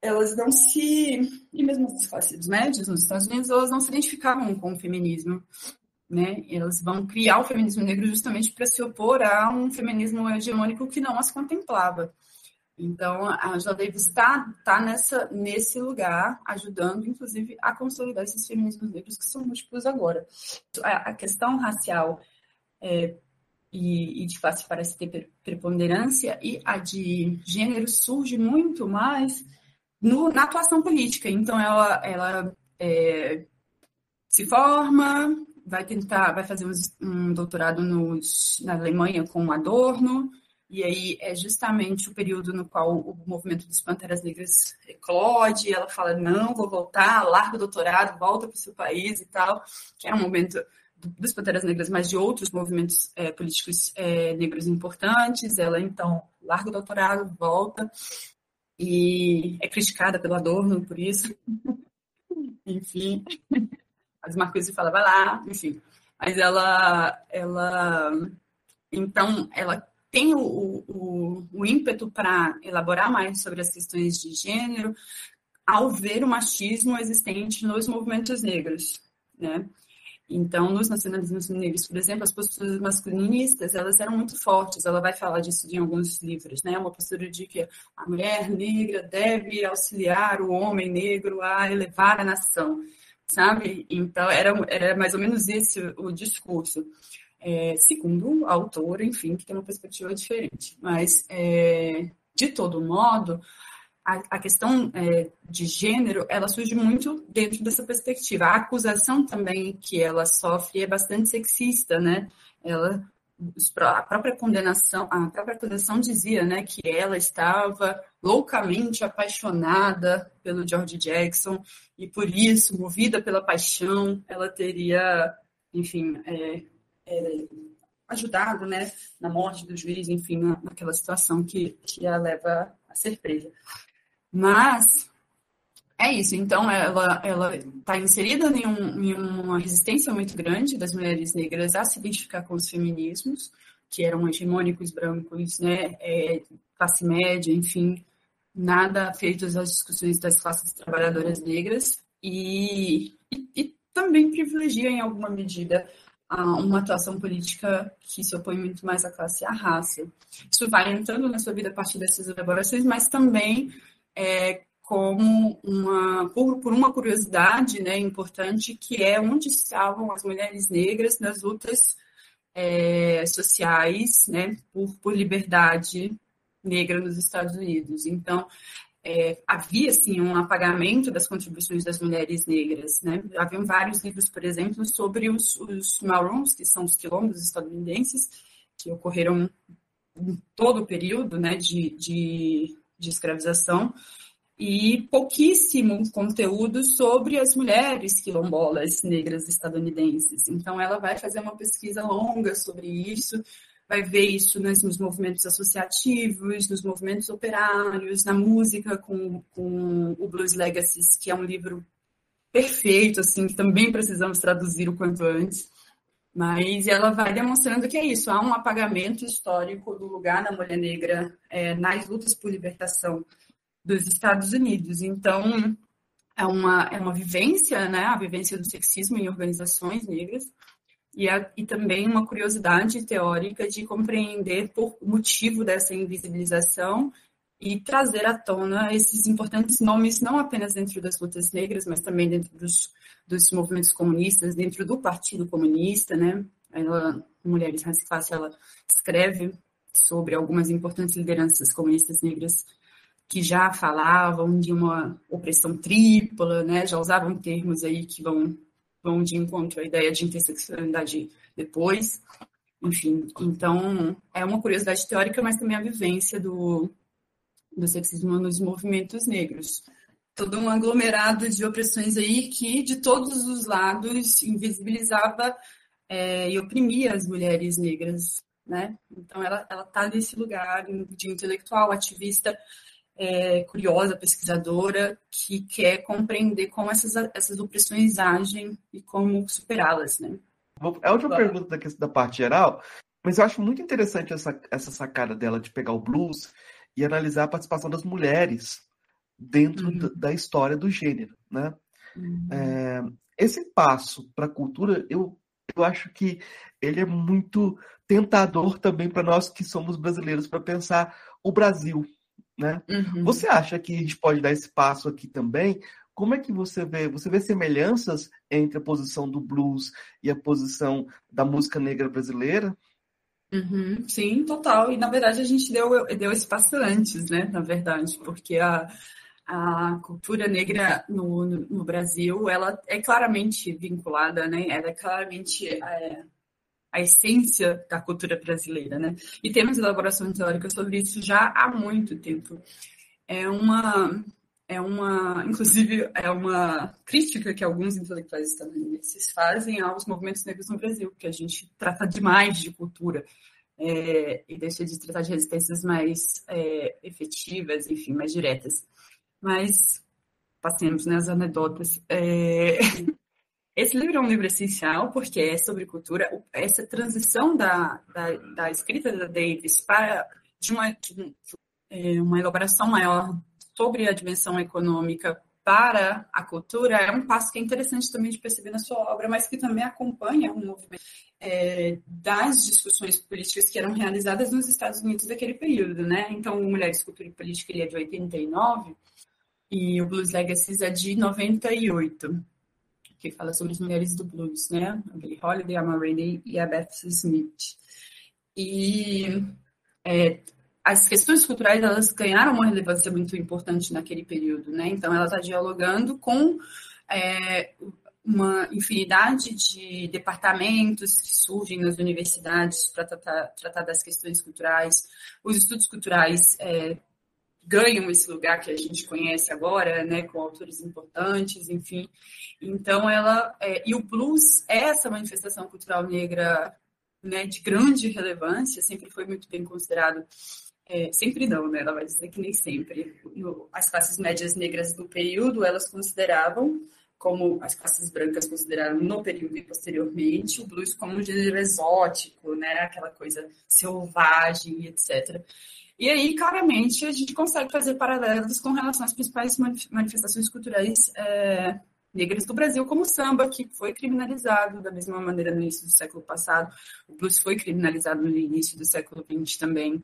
elas não se, e mesmo as classes médias nos Estados Unidos, elas não se identificavam com o feminismo, né? Elas vão criar o feminismo negro justamente para se opor a um feminismo hegemônico que não as contemplava. Então, a Davis está tá nessa, nesse lugar, ajudando, inclusive, a consolidar esses feminismos negros que são múltiplos agora. A, a questão racial é, e, e, de classe parece ter preponderância, e a de gênero surge muito mais no, na atuação política. Então, ela, ela é, se forma, vai tentar, vai fazer um, doutorado na Alemanha com Adorno, e aí é justamente o período no qual o movimento dos Panteras Negras eclode, ela fala, não, vou voltar, larga o doutorado, volta para o seu país e tal, que era um momento dos Panteras Negras, mas de outros movimentos é, políticos é, negros importantes. Ela, então, larga o doutorado, volta, e é criticada pelo Adorno por isso. enfim, as Marcuse fala, vai lá, enfim. Mas ela, ela, então, ela tem o, o, o ímpeto para elaborar mais sobre as questões de gênero ao ver o machismo existente nos movimentos negros, né? Então, nos nacionalismos negros, por exemplo, as posturas masculinistas, elas eram muito fortes. Ela vai falar disso em alguns livros, né? Uma postura de que a mulher negra deve auxiliar o homem negro a elevar a nação, sabe? Então, era, era mais ou menos esse o discurso. É, segundo a autora, enfim, que tem uma perspectiva diferente. Mas, é, de todo modo, a, a questão é, de gênero, ela surge muito dentro dessa perspectiva. A acusação também que ela sofre é bastante sexista, né? Ela, a própria condenação, a própria condenação dizia, né, que ela estava loucamente apaixonada pelo George Jackson e por isso, movida pela paixão, ela teria, enfim, é, é, ajudado, né, na morte do juiz, enfim, naquela situação que, que a leva a ser presa. Mas é isso. Então, ela está inserida em, um, em, uma resistência muito grande das mulheres negras a se identificar com os feminismos, que eram hegemônicos brancos, né, é, classe média, enfim, nada feitos às discussões das classes trabalhadoras negras e, e, e também privilegia em alguma medida uma atuação política que se opõe muito mais à classe e à raça. Isso vai entrando na sua vida a partir dessas elaborações, mas também é, como uma por, por, uma curiosidade né, importante que é onde estavam as mulheres negras nas lutas é, sociais né, por, por liberdade negra nos Estados Unidos. Então, é, havia assim um apagamento das contribuições das mulheres negras, né? Haviam vários livros, por exemplo, sobre os, os Maroons, que são os quilombos estadunidenses, que ocorreram em todo o período, né, de, de, de escravização, e pouquíssimo conteúdo sobre as mulheres quilombolas negras estadunidenses. Então, ela vai fazer uma pesquisa longa sobre isso, vai ver isso nos movimentos associativos, nos movimentos operários, na música com, com o Blues Legacies, que é um livro perfeito, assim, que também precisamos traduzir o quanto antes. Mas ela vai demonstrando que é isso, há um apagamento histórico do lugar da mulher negra é, nas lutas por libertação dos Estados Unidos. Então, é uma, é uma vivência, né, a vivência do sexismo em organizações negras, e, a, e também uma curiosidade teórica de compreender por motivo dessa invisibilização e trazer à tona esses importantes nomes, não apenas dentro das lutas negras, mas também dentro dos, dos movimentos comunistas, dentro do Partido Comunista, né? Ela, Mulheres, Raça ela escreve sobre algumas importantes lideranças comunistas negras que já falavam de uma opressão tripla, né? Já usavam termos aí que vão vão de encontro à ideia de interseccionalidade depois. Enfim, então é uma curiosidade teórica, mas também a vivência do, do sexismo nos movimentos negros. Todo um aglomerado de opressões aí que, de todos os lados, invisibilizava é, e oprimia as mulheres negras, né? Então ela ela está nesse lugar de intelectual, ativista, é, curiosa, pesquisadora, que quer compreender como essas, essas opressões agem e como superá-las, né? É a última claro. pergunta da, da parte geral, mas eu acho muito interessante essa, essa sacada dela de pegar o blues e analisar a participação das mulheres dentro uhum. da, da, história do gênero, né? Uhum. É, esse passo para a cultura, eu, eu acho que ele é muito tentador também para nós que somos brasileiros para pensar o Brasil, né? Uhum. Você acha que a gente pode dar esse passo aqui também? Como é que você vê? Você vê semelhanças entre a posição do blues e a posição da música negra brasileira? Uhum, sim, total. E na verdade a gente deu, deu esse passo antes, né? Na verdade, porque a, a cultura negra no, no, no Brasil ela é claramente vinculada, né? Ela é claramente é, a essência da cultura brasileira, né? E temos elaboração teórica sobre isso já há muito tempo. É uma, é uma, inclusive, é uma crítica que alguns intelectuais estadunidenses fazem aos movimentos negros no Brasil, que a gente trata demais de cultura é, e deixa de tratar de resistências mais é, efetivas, enfim, mais diretas. Mas passemos né, anedotas. É... Esse livro é um livro essencial porque é sobre cultura. Essa transição da, da, da escrita da Davis para de uma, de é, uma elaboração maior sobre a dimensão econômica para a cultura é um passo que é interessante também de perceber na sua obra, mas que também acompanha um movimento é, das discussões políticas que eram realizadas nos Estados Unidos daquele período, né? Então, Mulheres, Cultura e Política ele é de 89 e o Blues Legacies é de 98 que fala sobre as mulheres do blues, né? A Billie Holiday, a Ma Rainey e a Beth Smith. E é, as questões culturais elas ganharam uma relevância muito importante naquele período, né? Então ela está dialogando com é, uma infinidade de departamentos que surgem nas universidades para tratar, tratar, das questões culturais. Os estudos culturais é, ganham esse lugar que a gente conhece agora, né, com autores importantes, enfim. Então ela é, e o blues é essa manifestação cultural negra, né, de grande relevância, sempre foi muito bem considerado. É, sempre não, né? Ela vai dizer que nem sempre. No, as classes médias negras do período elas consideravam como as classes brancas consideraram no período e posteriormente o blues como um gênero exótico, né? Aquela coisa selvagem, etc. E aí, claramente, a gente consegue fazer paralelos com relação às principais manifestações culturais é, negras do Brasil, como o samba, que foi criminalizado da mesma maneira no início do século passado. O blues foi criminalizado no início do século XX também.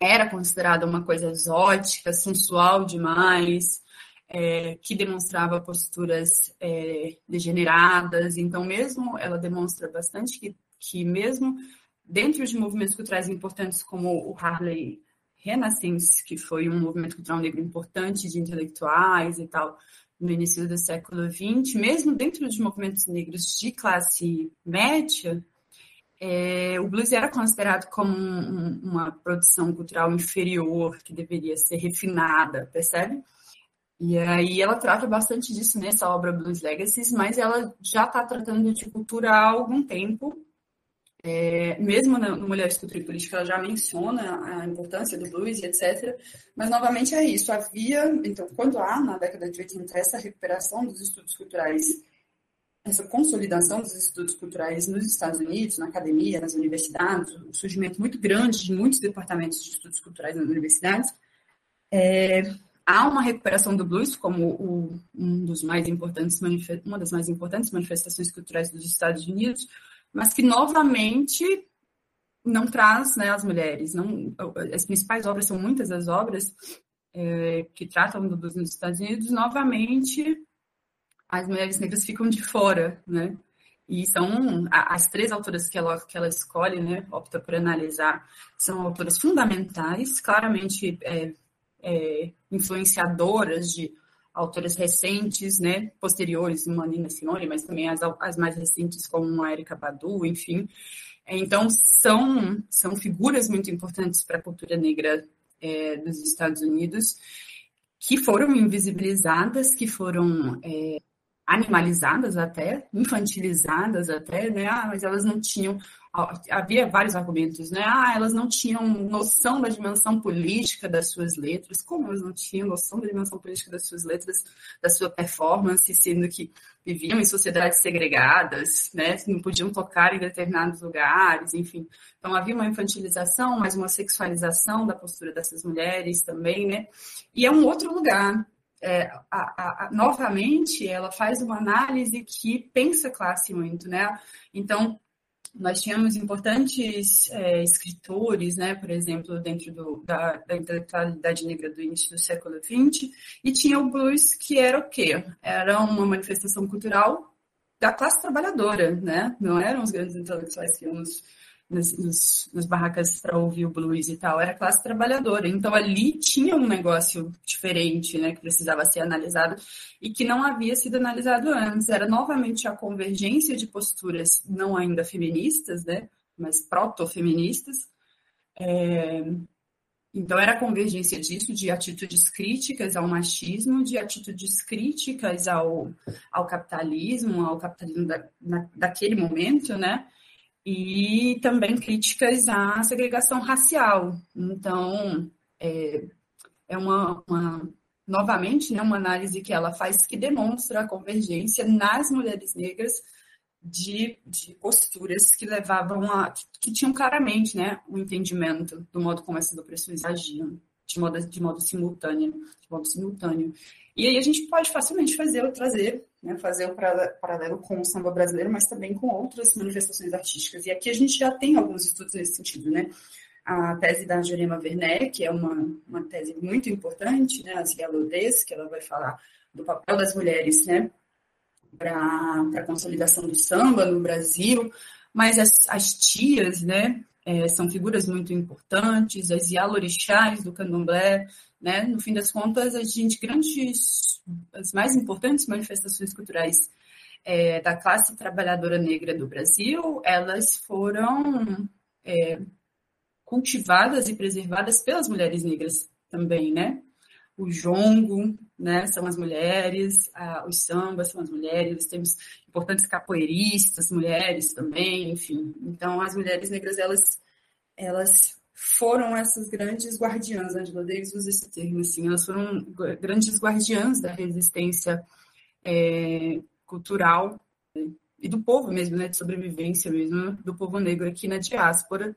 Era considerada uma coisa exótica, sensual demais, é, que demonstrava posturas é, degeneradas. Então, mesmo ela demonstra bastante que, que mesmo dentro de movimentos culturais importantes como o Harley Renaissance, que foi um movimento cultural negro importante de intelectuais e tal, no início do século XX, mesmo dentro de movimentos negros de classe média, é, o blues era considerado como um, uma produção cultural inferior, que deveria ser refinada, percebe? E aí ela trata bastante disso nessa obra Blues Legacies, mas ela já está tratando de cultura há algum tempo. É, mesmo no Mulheres, Cultura Política, ela já menciona a importância do blues e etc. Mas, novamente, é isso. Havia, então, quando há, na década de 80, essa recuperação dos estudos culturais essa consolidação dos estudos culturais nos Estados Unidos, na academia, nas universidades, o surgimento muito grande de muitos departamentos de estudos culturais nas universidades, é, há uma recuperação do blues como o, um dos mais importantes uma das mais importantes manifestações culturais dos Estados Unidos, mas que novamente não traz né, as mulheres. Não, as principais obras são muitas das obras é, que tratam do nos Estados Unidos, novamente as mulheres negras ficam de fora, né? E são as três autoras que ela, que ela escolhe, né, opta por analisar, são autoras fundamentais, claramente é, é, influenciadoras de autoras recentes, né, posteriores, uma Nina Simone, mas também as, as mais recentes, como a Erika Badu, enfim. Então, são, são figuras muito importantes para a cultura negra é, dos Estados Unidos, que foram invisibilizadas, que foram é, animalizadas até, infantilizadas até, né? Ah, mas elas não tinham. Havia vários argumentos, né? Ah, elas não tinham noção da dimensão política das suas letras. Como elas não tinham noção da dimensão política das suas letras, da sua performance, sendo que viviam em sociedades segregadas, né? Não podiam tocar em determinados lugares, enfim. Então havia uma infantilização, mas uma sexualização da postura dessas mulheres também, né? E é um outro lugar, é, a, a, novamente, ela faz uma análise que pensa classe muito, né? Então, nós tínhamos importantes é, escritores, né, por exemplo, dentro do, da, da, intelectualidade negra do início do século XX, e tinha o blues, que era o quê? Era uma manifestação cultural da classe trabalhadora, né? Não eram os grandes intelectuais que íamos nas, nas, barracas para ouvir o blues e tal, era classe trabalhadora. Então ali tinha um negócio diferente, né, que precisava ser analisado e que não havia sido analisado antes. Era novamente a convergência de posturas não ainda feministas, né, mas proto-feministas. É... Então, era a convergência disso, de atitudes críticas ao machismo, de atitudes críticas ao, ao capitalismo, ao capitalismo da, na, daquele momento, né? E também críticas à segregação racial. Então, é, é uma, uma, novamente, né, uma análise que ela faz que demonstra a convergência nas mulheres negras de, de posturas que levavam a. que tinham claramente né, o um entendimento do modo como essas opressões agiam, de modo, de modo simultâneo, de modo simultâneo. E aí a gente pode facilmente fazer, trazer né, fazer um paralelo com o samba brasileiro, mas também com outras manifestações artísticas. E aqui a gente já tem alguns estudos nesse sentido, né? A tese da Jerema Werneck, que é uma, uma tese muito importante, né, as Yellow que ela vai falar do papel das mulheres, né, para a consolidação do samba no Brasil, mas as, as tias, né, é, são figuras muito importantes, as Yalorixás do candomblé, né, no fim das contas, a gente, grandes as mais importantes manifestações culturais é, da classe trabalhadora negra do Brasil, elas foram é, cultivadas e preservadas pelas mulheres negras também, né? O jongo, né, são as mulheres, a, os sambas são as mulheres, temos importantes capoeiristas, mulheres também, enfim. Então, as mulheres negras, elas, elas foram essas grandes guardiãs, Angela Davis usa esse termo, assim, elas foram grandes guardiãs da resistência é, cultural né, e do povo mesmo, né, de sobrevivência mesmo, do povo negro aqui na diáspora.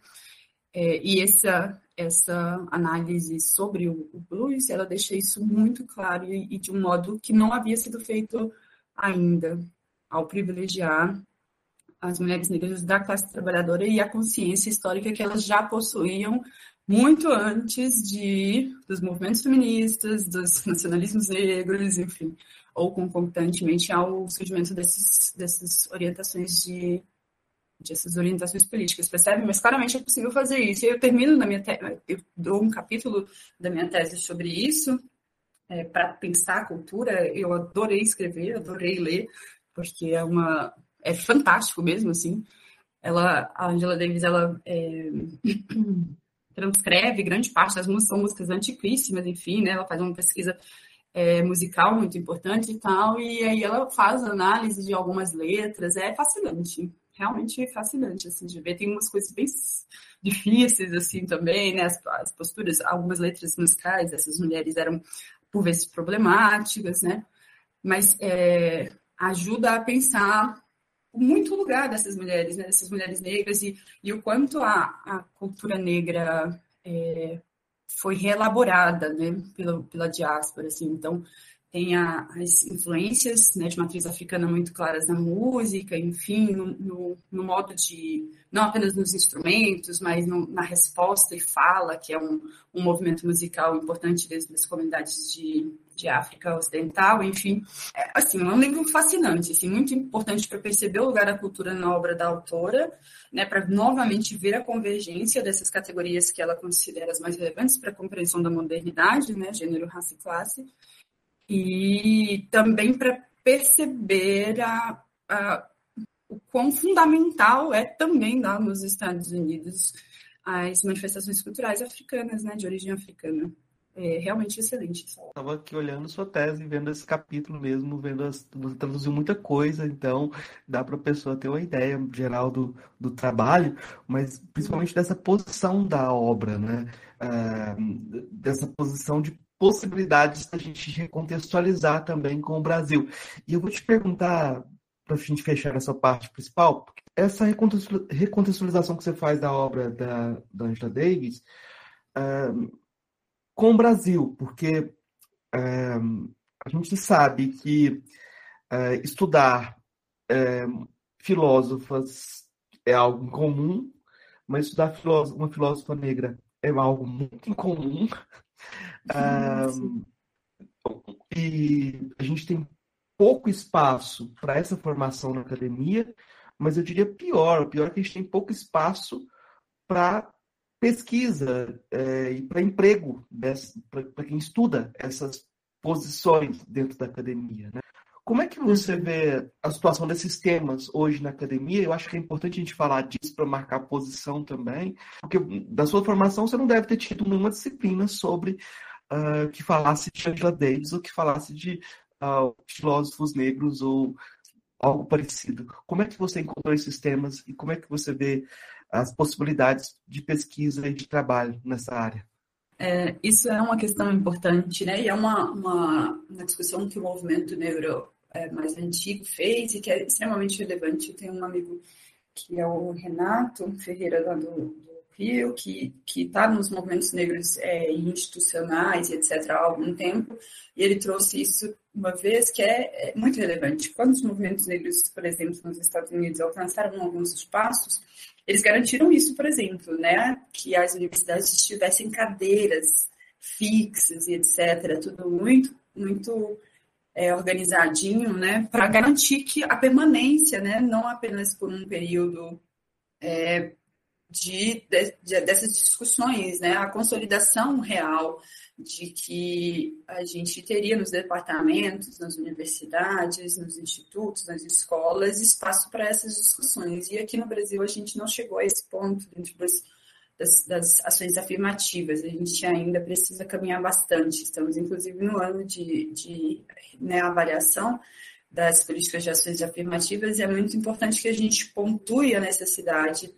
É, e essa, essa análise sobre o, o, blues, ela deixa isso muito claro e, e de um modo que não havia sido feito ainda, ao privilegiar as mulheres negras da classe trabalhadora e a consciência histórica que elas já possuíam muito antes de dos movimentos feministas, dos nacionalismos negros, enfim, ou concomitantemente ao surgimento desses, dessas orientações de, dessas orientações políticas, percebe? Mas claramente é possível fazer isso. E eu termino na minha eu dou um capítulo da minha tese sobre isso, é, para pensar a cultura. Eu adorei escrever, adorei ler, porque é uma é fantástico mesmo, assim. Ela, a Angela Davis, ela é, transcreve grande parte das músicas, são músicas antiquíssimas, enfim, né? Ela faz uma pesquisa é, musical muito importante e tal, e aí ela faz análise de algumas letras, é fascinante, realmente fascinante, assim, de ver. Tem umas coisas bem difíceis, assim, também, né? As, as posturas, algumas letras musicais dessas mulheres eram, por vezes, problemáticas, né? Mas é, ajuda a pensar muito lugar dessas mulheres, né, dessas mulheres negras, e, e o quanto a, a cultura negra é, foi reelaborada né, pela, pela diáspora. Assim. Então, tem a, as influências né, de matriz africana muito claras na música, enfim, no, no, no modo de, não apenas nos instrumentos, mas no, na resposta e fala, que é um, um movimento musical importante desde as comunidades de, de África Ocidental, enfim. É, assim, é um livro fascinante, assim, muito importante para perceber o lugar da cultura na obra da autora, né, para novamente ver a convergência dessas categorias que ela considera as mais relevantes para a compreensão da modernidade, né, gênero, raça e classe, e também para perceber a, a, o quão fundamental é também lá nos Estados Unidos as manifestações culturais africanas, né, de origem africana. É realmente excelente. Estava aqui olhando sua tese, vendo esse capítulo mesmo, vendo as, traduziu muita coisa, então dá para a pessoa ter uma ideia geral do, do trabalho, mas principalmente dessa posição da obra, né? Uh, dessa posição de possibilidades da gente recontextualizar também com o Brasil. E eu vou te perguntar, para a gente fechar essa parte principal, essa recontextualização que você faz da obra da, da Angela Davis uh, com o Brasil, porque uh, a gente sabe que uh, estudar filósofas é algo comum, mas estudar uma filósofa negra é algo muito incomum. Um, e a gente tem pouco espaço para essa formação na academia, mas eu diria pior, pior é que a gente tem pouco espaço para pesquisa é, e para emprego para quem estuda essas posições dentro da academia. Né? Como é que você vê a situação desses temas hoje na academia? Eu acho que é importante a gente falar disso para marcar posição também, porque da sua formação você não deve ter tido nenhuma disciplina sobre uh, que falasse de Angela Davis ou que falasse de uh, filósofos negros ou algo parecido. Como é que você encontrou esses temas e como é que você vê as possibilidades de pesquisa e de trabalho nessa área? É, isso é uma questão importante, né? E é uma, uma, uma discussão que o movimento negro é, mais antigo fez e que é extremamente relevante. Eu tenho um amigo que é o Renato Ferreira, lá do, Que está nos movimentos negros é, institucionais etc. há algum tempo, e ele trouxe isso uma vez que é, é, muito relevante. Quando os movimentos negros, por exemplo, nos Estados Unidos alcançaram alguns espaços, eles garantiram isso, por exemplo, né, que as universidades tivessem cadeiras fixas e etc. Tudo muito, muito é, organizadinho, né, para garantir que a permanência, né, não apenas por um período é, de, de, dessas discussões, né? A consolidação real de que a gente teria nos departamentos, nas universidades, nos institutos, nas escolas, espaço para essas discussões. E aqui no Brasil a gente não chegou a esse ponto dentro das, das, das ações afirmativas. A gente ainda precisa caminhar bastante. Estamos, inclusive, no ano de, de né, avaliação das políticas de ações afirmativas, é muito importante que a gente pontue a necessidade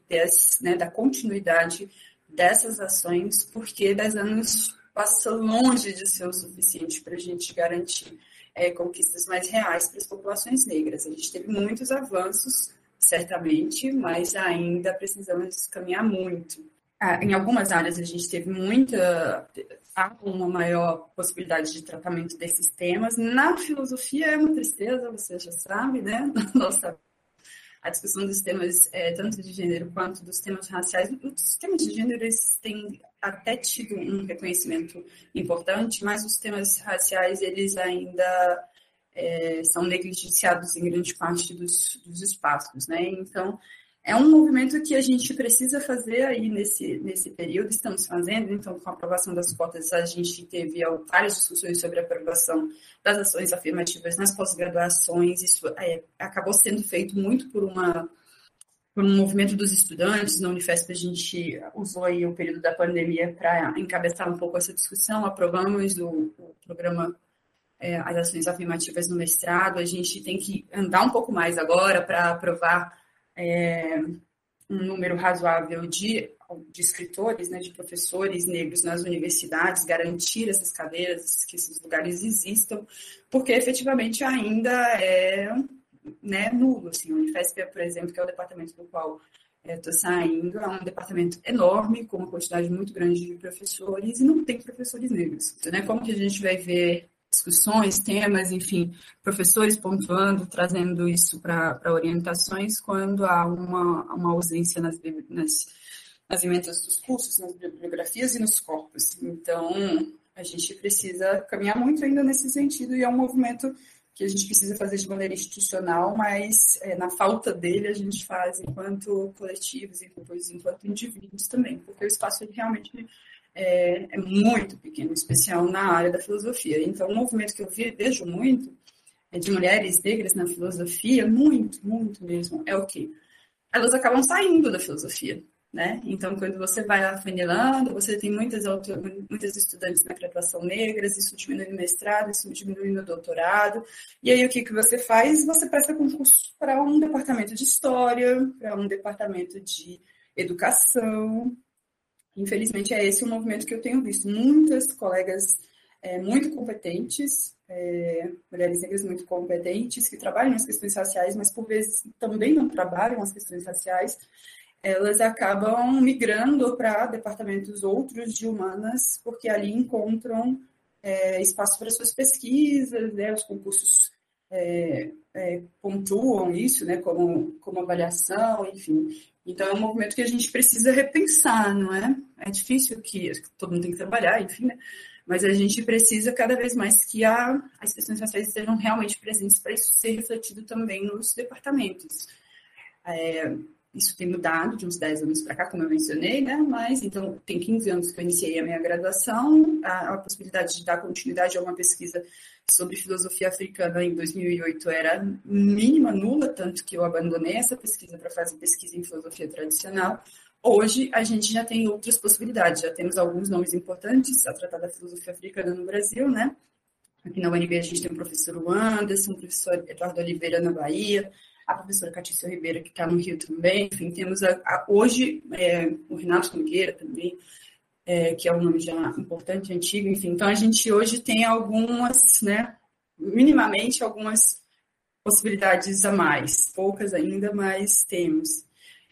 né, da continuidade dessas ações, porque 10 anos passa longe de ser o suficiente para a gente garantir é, conquistas mais reais para as populações negras. A gente teve muitos avanços, certamente, mas ainda precisamos caminhar muito. Ah, em algumas áreas a gente teve muita há uma maior possibilidade de tratamento desses temas. Na filosofia é uma tristeza, você já sabe, né? Nossa, a discussão dos temas, é, tanto de gênero quanto dos temas raciais. Os temas de gênero eles têm até tido um reconhecimento importante, mas os temas raciais eles ainda é, são negligenciados em grande parte dos, dos espaços, né? Então, é um movimento que a gente precisa fazer aí nesse, nesse período, estamos fazendo, então, com a aprovação das cotas, a gente teve várias discussões sobre a aprovação das ações afirmativas nas pós-graduações, isso é, acabou sendo feito muito por uma por um movimento dos estudantes, na Unifesp a gente usou aí o período da pandemia para encabeçar um pouco essa discussão, aprovamos o, o programa é, As Ações Afirmativas no mestrado, a gente tem que andar um pouco mais agora para aprovar é, um número razoável de, de escritores, né, de professores negros nas universidades, garantir essas cadeiras, que esses lugares existam, porque efetivamente ainda é né, nulo. Assim, o Unifesp, por exemplo, que é o departamento do qual estou é, saindo, é um departamento enorme, com uma quantidade muito grande de professores, e não tem professores negros. Então, né, como que a gente vai ver discussões, temas, enfim, professores pontuando, trazendo isso para orientações quando há uma, uma ausência nas, nas, nas emendas dos cursos, nas bibliografias e nos corpos. Então, a gente precisa caminhar muito ainda nesse sentido e é um movimento que a gente precisa fazer de maneira institucional, mas é, na falta dele a gente faz enquanto coletivos, enquanto, enquanto indivíduos também, porque o espaço ele realmente é, é, muito pequeno, especial na área da filosofia. Então, um movimento que eu vejo muito é de mulheres negras na filosofia, muito, muito mesmo, é o que elas acabam saindo da filosofia. Né? Então, quando você vai afunilando, você tem muitas, muitas estudantes na graduação negras, isso diminui no mestrado, isso diminui no doutorado. E aí, o que, que você faz? Você presta concurso para um departamento de história, para um departamento de educação, Infelizmente, é esse o movimento que eu tenho visto. Muitas colegas é, muito competentes, é, mulheres negras muito competentes, que trabalham nas questões raciais, mas por vezes também não trabalham as questões raciais, elas acabam migrando para departamentos outros de humanas, porque ali encontram é, espaço para suas pesquisas, né, os concursos é, é, pontuam isso, né, como, como avaliação, enfim. Então, é um movimento que a gente precisa repensar, não é? É difícil que todo mundo tem que trabalhar, enfim, né? Mas a gente precisa cada vez mais que a, as questões raciais estejam realmente presentes para isso ser refletido também nos departamentos. É, isso tem mudado de uns 10 anos para cá, como eu mencionei, né? Mas então tem 15 anos que eu iniciei a minha graduação, a, a possibilidade de dar continuidade a uma pesquisa sobre filosofia africana em 2008 era mínima, nula, tanto que eu abandonei essa pesquisa para fazer pesquisa em filosofia tradicional. Hoje a gente já tem outras possibilidades, já temos alguns nomes importantes a tratar da filosofia africana no Brasil, né? Aqui na UNB a gente tem o professor Anderson, o professor Eduardo Oliveira na Bahia, a professora Catícia Ribeira, que está no Rio também. Enfim, temos a, a, hoje é, o Renato Nogueira também, é, que é um nome já importante, antigo, enfim. Então, a gente hoje tem algumas, né, minimamente algumas possibilidades a mais, poucas ainda, mas temos.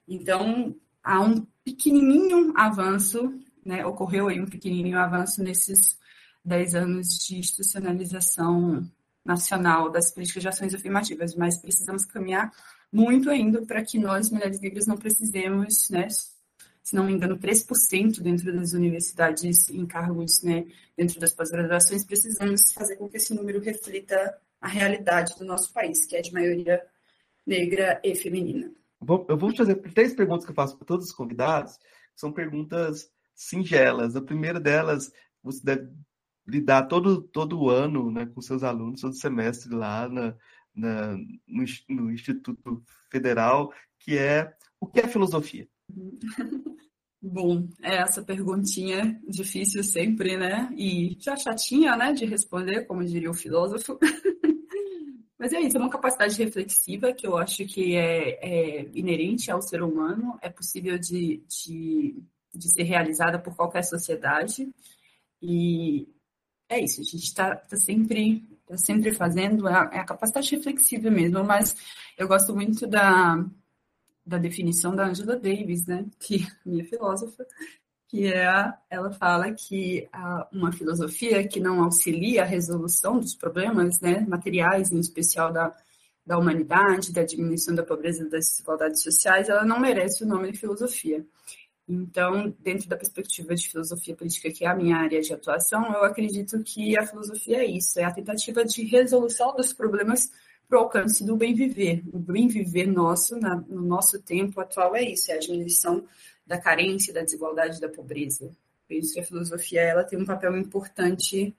Então, há um pequenininho avanço, né, ocorreu aí um pequenininho avanço nesses 10 anos de institucionalização nacional das políticas de ações afirmativas, mas precisamos caminhar muito ainda para que nós, mulheres negras, não precisemos, né, se não me engano, 3% dentro das universidades em cargos, né, dentro das pós-graduações, precisamos fazer com que esse número reflita a realidade do nosso país, que é de maioria negra e feminina. Eu vou fazer três perguntas que eu faço para todos os convidados, são perguntas singelas. A primeira delas, você deve lidar todo, todo ano né, com seus alunos, todo semestre lá na, na no, no, Instituto Federal, que é o que é filosofia? Bom, é essa perguntinha difícil sempre, né? E já chatinha, né, de responder, como diria o filósofo. Mas é isso, é uma capacidade reflexiva que eu acho que é, é inerente ao ser humano, é possível de, de, de ser realizada por qualquer sociedade. E é isso, a gente está tá sempre, tá sempre fazendo, é a, é a, capacidade reflexiva mesmo, mas eu gosto muito da, da definição da Angela Davis, né, que minha filósofa, que é, ela fala que a, uma filosofia que não auxilia a resolução dos problemas né, materiais, em especial da, da humanidade, da diminuição da pobreza e das desigualdades sociais, ela não merece o nome de filosofia. Então, dentro da perspectiva de filosofia política, que é a minha área de atuação, eu acredito que a filosofia é isso, é a tentativa de resolução dos problemas para o alcance do bem viver. O bem viver nosso, na, no nosso tempo atual, é isso: é a diminuição da carência, da desigualdade, da pobreza. Por isso que a filosofia ela tem um papel importante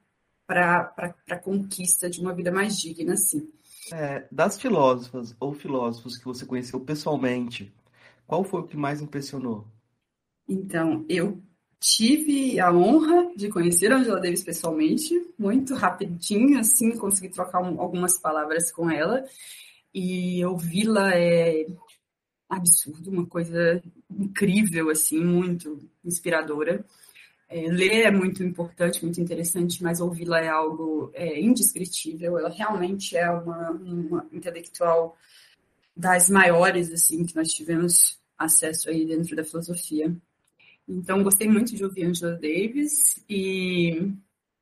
para a conquista de uma vida mais digna, sim. É, das filósofas ou filósofos que você conheceu pessoalmente, qual foi o que mais impressionou? Então, eu tive a honra de conhecer a Angela Davis pessoalmente, muito rapidinho, assim, consegui trocar um, algumas palavras com ela, e ouvi-la é absurdo, uma coisa incrível, assim, muito inspiradora. É, ler é muito importante, muito interessante, mas ouvi-la é algo é, indescritível. Ela realmente é uma, uma, intelectual das maiores assim que nós tivemos acesso aí dentro da filosofia. Então, gostei muito de ouvir Angela Davis e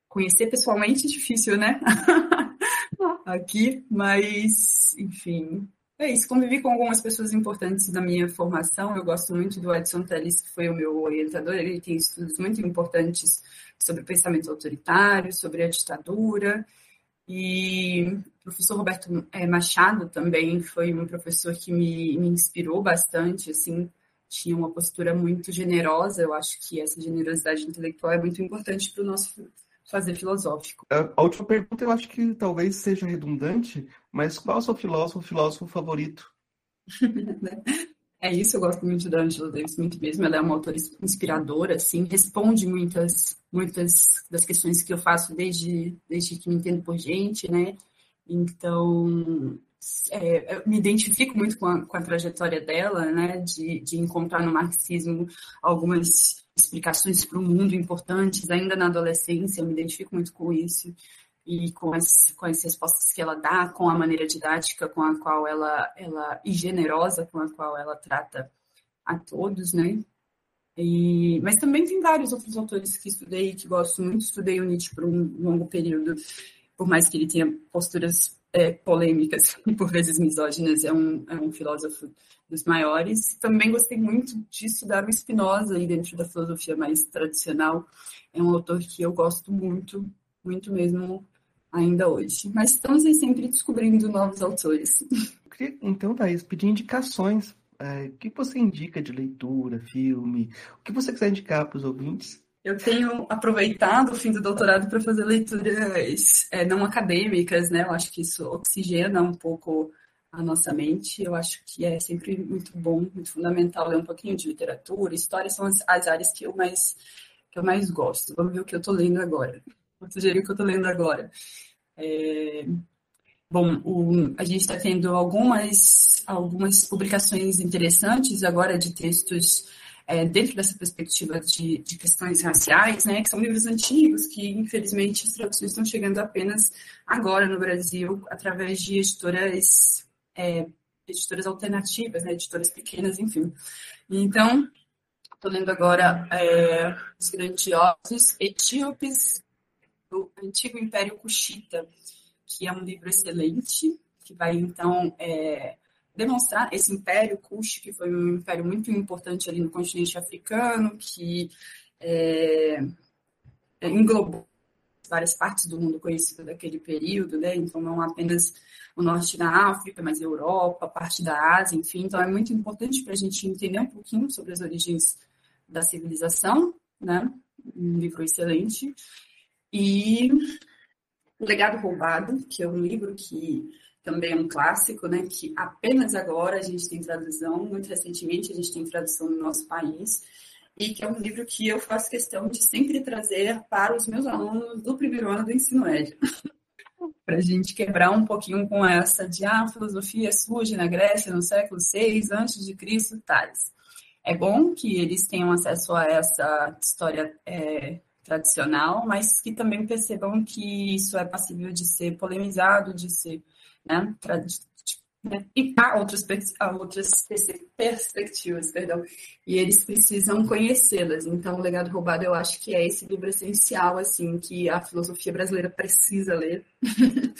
conhecer pessoalmente é difícil, né? Aqui, mas, enfim, é isso, convivi com algumas pessoas importantes da minha formação. Eu gosto muito do Edson Telles, que foi o meu orientador. Ele tem estudos muito importantes sobre pensamento autoritário, sobre a ditadura. E o professor Roberto é, Machado também foi um professor que me, me inspirou bastante, assim, tinha uma postura muito generosa. Eu acho que essa generosidade intelectual é muito importante para o nosso fazer filosófico. A última pergunta eu acho que talvez seja redundante, mas qual é o seu filósofo, filósofo favorito? é isso, eu gosto muito da Angela Davis, muito mesmo. Ela é uma autora inspiradora, assim, responde muitas, muitas das questões que eu faço desde, desde que me entendo por gente, né? Então, é, me identifico muito com a, com a trajetória dela, né? De, de encontrar no marxismo algumas explicações para o mundo importantes, ainda na adolescência, eu me identifico muito com isso e com as, com as respostas que ela dá, com a maneira didática com a qual ela, ela e generosa com a qual ela trata a todos, né? E, mas também tem vários outros autores que estudei que gosto muito. Estudei o Nietzsche por um longo período, por mais que ele tenha posturas é, polêmicas e por vezes misóginas, é um, é um filósofo dos maiores. Também gostei muito de estudar o Spinoza aí dentro da filosofia mais tradicional. É um autor que eu gosto muito, muito mesmo ainda hoje. Mas estamos aí sempre descobrindo novos autores. Então, Thaís, pedir indicações. É, o que você indica de leitura, filme? O que você quiser indicar para os ouvintes? Eu tenho aproveitado o fim do doutorado para fazer leituras é, não acadêmicas, né? Eu acho que isso oxigena um pouco a nossa mente. Eu acho que é sempre muito bom, muito fundamental ler um pouquinho de literatura, história são as, as áreas que eu mais que eu mais gosto. Vamos ver o que eu estou lendo agora. Vou sugerir o que eu estou lendo agora. É... Bom, o, a gente está tendo algumas, algumas publicações interessantes agora de textos é, dentro dessa perspectiva de, de, questões raciais, né, que são livros antigos, que infelizmente as traduções estão chegando apenas agora no Brasil, através de editoras é, editoras alternativas, né, editoras pequenas, enfim. Então, estou lendo agora é, Os Grandiosos Etíopes do Antigo Império Cuxita, que é um livro excelente, que vai, então, é, demonstrar esse Império Kush, que foi um império muito importante ali no continente africano, que é, englobou várias partes do mundo conhecido daquele período, né? Então, não apenas o norte da África, mas a Europa, parte da Ásia, enfim. Então, é muito importante para a gente entender um pouquinho sobre as origens da civilização, né? Um livro excelente. E O Legado Roubado, que é um livro que também é um clássico, né? Que apenas agora a gente tem tradução, muito recentemente a gente tem tradução no nosso país e que é um livro que eu faço questão de sempre trazer para os meus alunos do primeiro ano do ensino médio. para a gente quebrar um pouquinho com essa de ah, a filosofia surge na Grécia no século VI antes de Cristo, tais. É bom que eles tenham acesso a essa história é, tradicional, mas que também percebam que isso é passível de ser polemizado, de ser né, né? E há outras, outras perspectivas, perdão, e eles precisam conhecê-las. Então, o legado roubado, eu acho que é esse livro essencial, assim, que a filosofia brasileira precisa ler,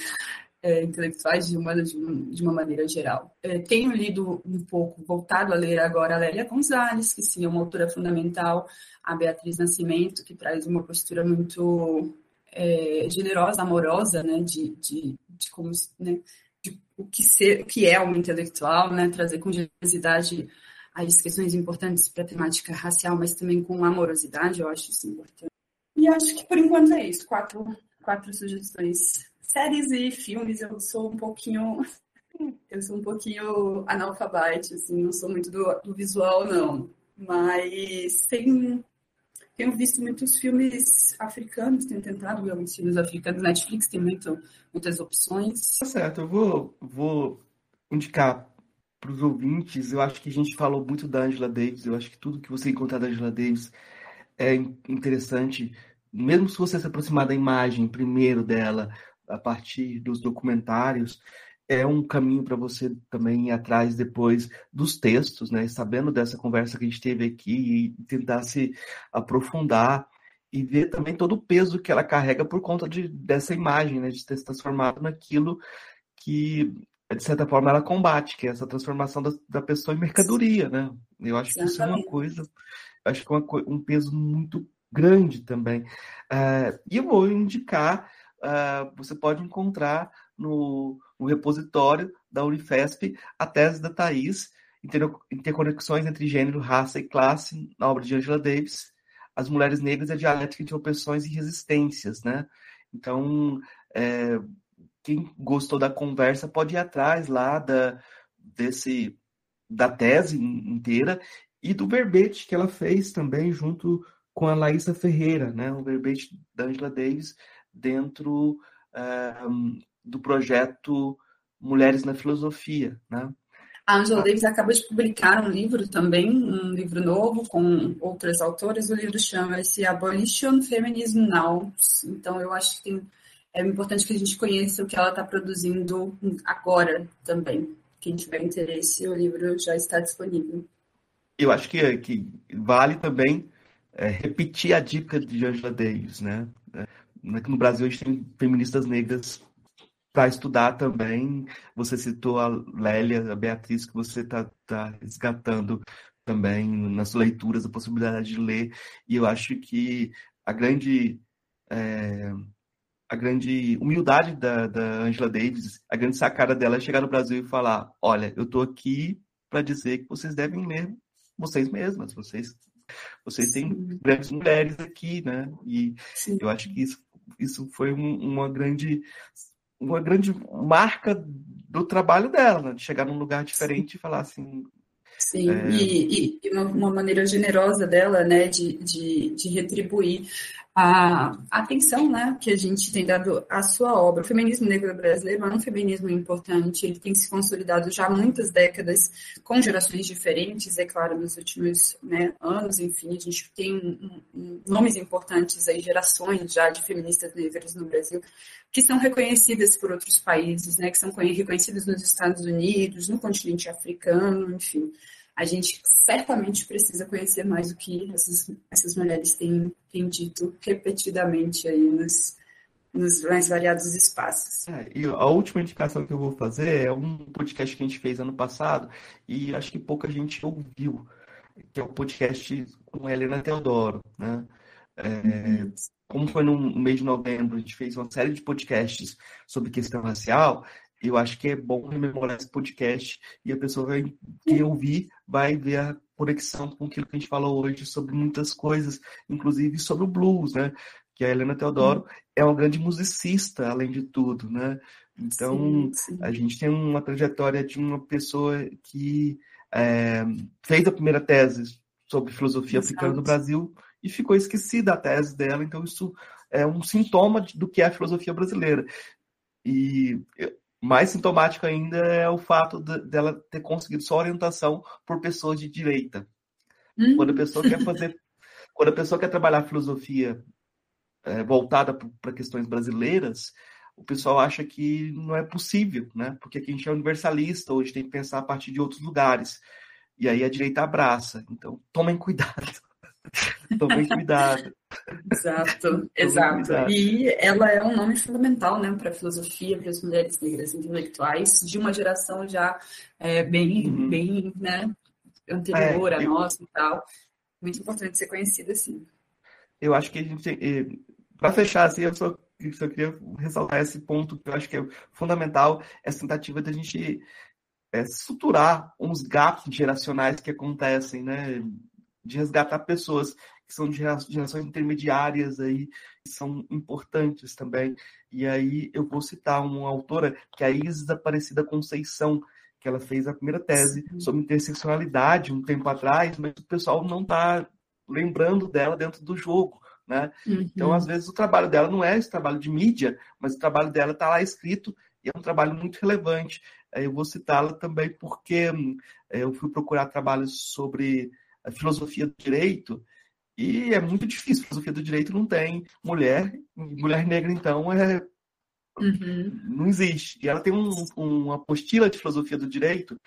é, intelectuais de uma, de uma maneira geral. É, tenho lido um pouco, voltado a ler agora a Lélia Gonzalez, que sim, é uma autora fundamental, a Beatriz Nascimento, que traz uma postura muito é, generosa, amorosa, né, de, de, de como, né, de o que, ser, o que é um intelectual, né? trazer com generosidade as questões importantes para a temática racial, mas também com amorosidade, eu acho isso importante. E acho que por enquanto é isso. Quatro, quatro sugestões. Séries e filmes, eu sou um pouquinho. Eu sou um pouquinho analfabete, assim, não sou muito do, do visual, não. Mas tem, tenho visto muitos filmes africanos, tenho tentado ver alguns filmes africanos. Netflix tem muito, muitas opções. Tá certo, eu vou, vou indicar para os ouvintes. Eu acho que a gente falou muito da Angela Davis. Eu acho que tudo que você encontrar da Angela Davis é interessante. Mesmo se você se aproximar da imagem primeiro dela, a partir dos documentários, é um caminho para você também ir atrás depois dos textos, né? Sabendo dessa conversa que a gente teve aqui e tentar se aprofundar e ver também todo o peso que ela carrega por conta de, dessa imagem, né? De ter se transformado naquilo que, de certa forma, ela combate, que é essa transformação da, da pessoa em mercadoria, né? Eu acho que isso é uma coisa, acho que é uma, um peso muito grande também. Uh, e eu vou indicar, uh, você pode encontrar no, no, repositório da Unifesp a tese da Thais, Interconexões entre Gênero, Raça e Classe, na obra de Angela Davis, As Mulheres Negras e a Dialética entre Opressões e Resistências, né? Então, é, quem gostou da conversa pode ir atrás lá da, desse, da tese inteira e do verbete que ela fez também junto com a Laísa Ferreira, né? O verbete da Angela Davis dentro uh, do projeto Mulheres na Filosofia, né? A Angela Davis acaba de publicar um livro também, um livro novo com outras autoras. O livro chama-se Abolition Feminism Now. Então, eu acho que tem, é importante que a gente conheça o que ela está produzindo agora também. Quem tiver interesse, o livro já está disponível. Eu acho que, que vale também é, repetir a dica de Angela Davis, né? É, no Brasil a gente tem feministas negras para estudar também. Você citou a Lélia, a Beatriz, que você está tá resgatando também nas leituras a possibilidade de ler. E eu acho que a grande é, a grande humildade da, da Angela Davis, a grande sacada dela é chegar no Brasil e falar: olha, eu estou aqui para dizer que vocês devem ler vocês mesmas, vocês vocês têm grandes mulheres aqui, né? E Sim. eu acho que isso, isso foi um, uma grande uma grande marca do trabalho dela, né? de chegar num lugar diferente Sim. e falar assim. Sim, é... e, e uma, maneira generosa dela, né, de, de, de retribuir a atenção né, que a gente tem dado à sua obra. O feminismo negro brasileiro é um feminismo importante, ele tem se consolidado já há muitas décadas, com gerações diferentes, é claro, nos últimos né, anos, enfim, a gente tem nomes importantes aí, gerações já de feministas negras no Brasil, que são reconhecidas por outros países, né, que são reconhecidas nos Estados Unidos, no continente africano, enfim a gente certamente precisa conhecer mais o que essas, essas mulheres têm, têm dito repetidamente aí nos, nos mais variados espaços. É, e a última indicação que eu vou fazer é um podcast que a gente fez ano passado e acho que pouca gente ouviu, que é o podcast com a Helena Teodoro, né? É, uhum. como foi no mês de novembro, a gente fez uma série de podcasts sobre questão racial, eu acho que é bom rememorar esse podcast e a pessoa vai, quem ouvir vai ver a conexão com aquilo que a gente falou hoje sobre muitas coisas, inclusive sobre o blues, né? Que a Helena Teodoro sim. é uma grande musicista, além de tudo, né? Então, sim, sim. a gente tem uma trajetória de uma pessoa que é, fez a primeira tese sobre filosofia Exato. africana no Brasil e ficou esquecida a tese dela, então isso é um sintoma do que é a filosofia brasileira. E mais sintomático ainda é o fato de, dela ter conseguido sua orientação por pessoas de direita. Hum. Quando a pessoa quer fazer, quando a pessoa quer trabalhar filosofia é, voltada para questões brasileiras, o pessoal acha que não é possível, né? Porque aqui a gente é universalista, hoje tem que pensar a partir de outros lugares. E aí a direita abraça. Então, tomem cuidado. tomem cuidado. Exato, exato. E ela é um nome fundamental né, para a filosofia, para as mulheres negras intelectuais, de uma geração já é, bem, uhum. bem né, anterior é, a eu... nossa e tal. Muito importante ser conhecida, assim. Eu acho que a gente, para fechar, assim, eu só só queria ressaltar esse ponto que eu acho que é fundamental, essa tentativa da gente é, suturar uns gaps geracionais que acontecem, né? De resgatar pessoas que são de gerações intermediárias aí, que são importantes também. E aí eu vou citar uma autora, que é a Isis Aparecida Conceição, que ela fez a primeira tese Sim. sobre interseccionalidade um tempo atrás, mas o pessoal não está lembrando dela dentro do jogo. Né? Uhum. Então, às vezes, o trabalho dela não é esse trabalho de mídia, mas o trabalho dela está lá escrito e é um trabalho muito relevante. Eu vou citá-la também porque eh, eu fui procurar trabalhos sobre a filosofia do direito e é muito difícil. A filosofia do direito não tem mulher, mulher negra, então, é, uhum. não existe. E ela tem um, uma apostila de filosofia do direito,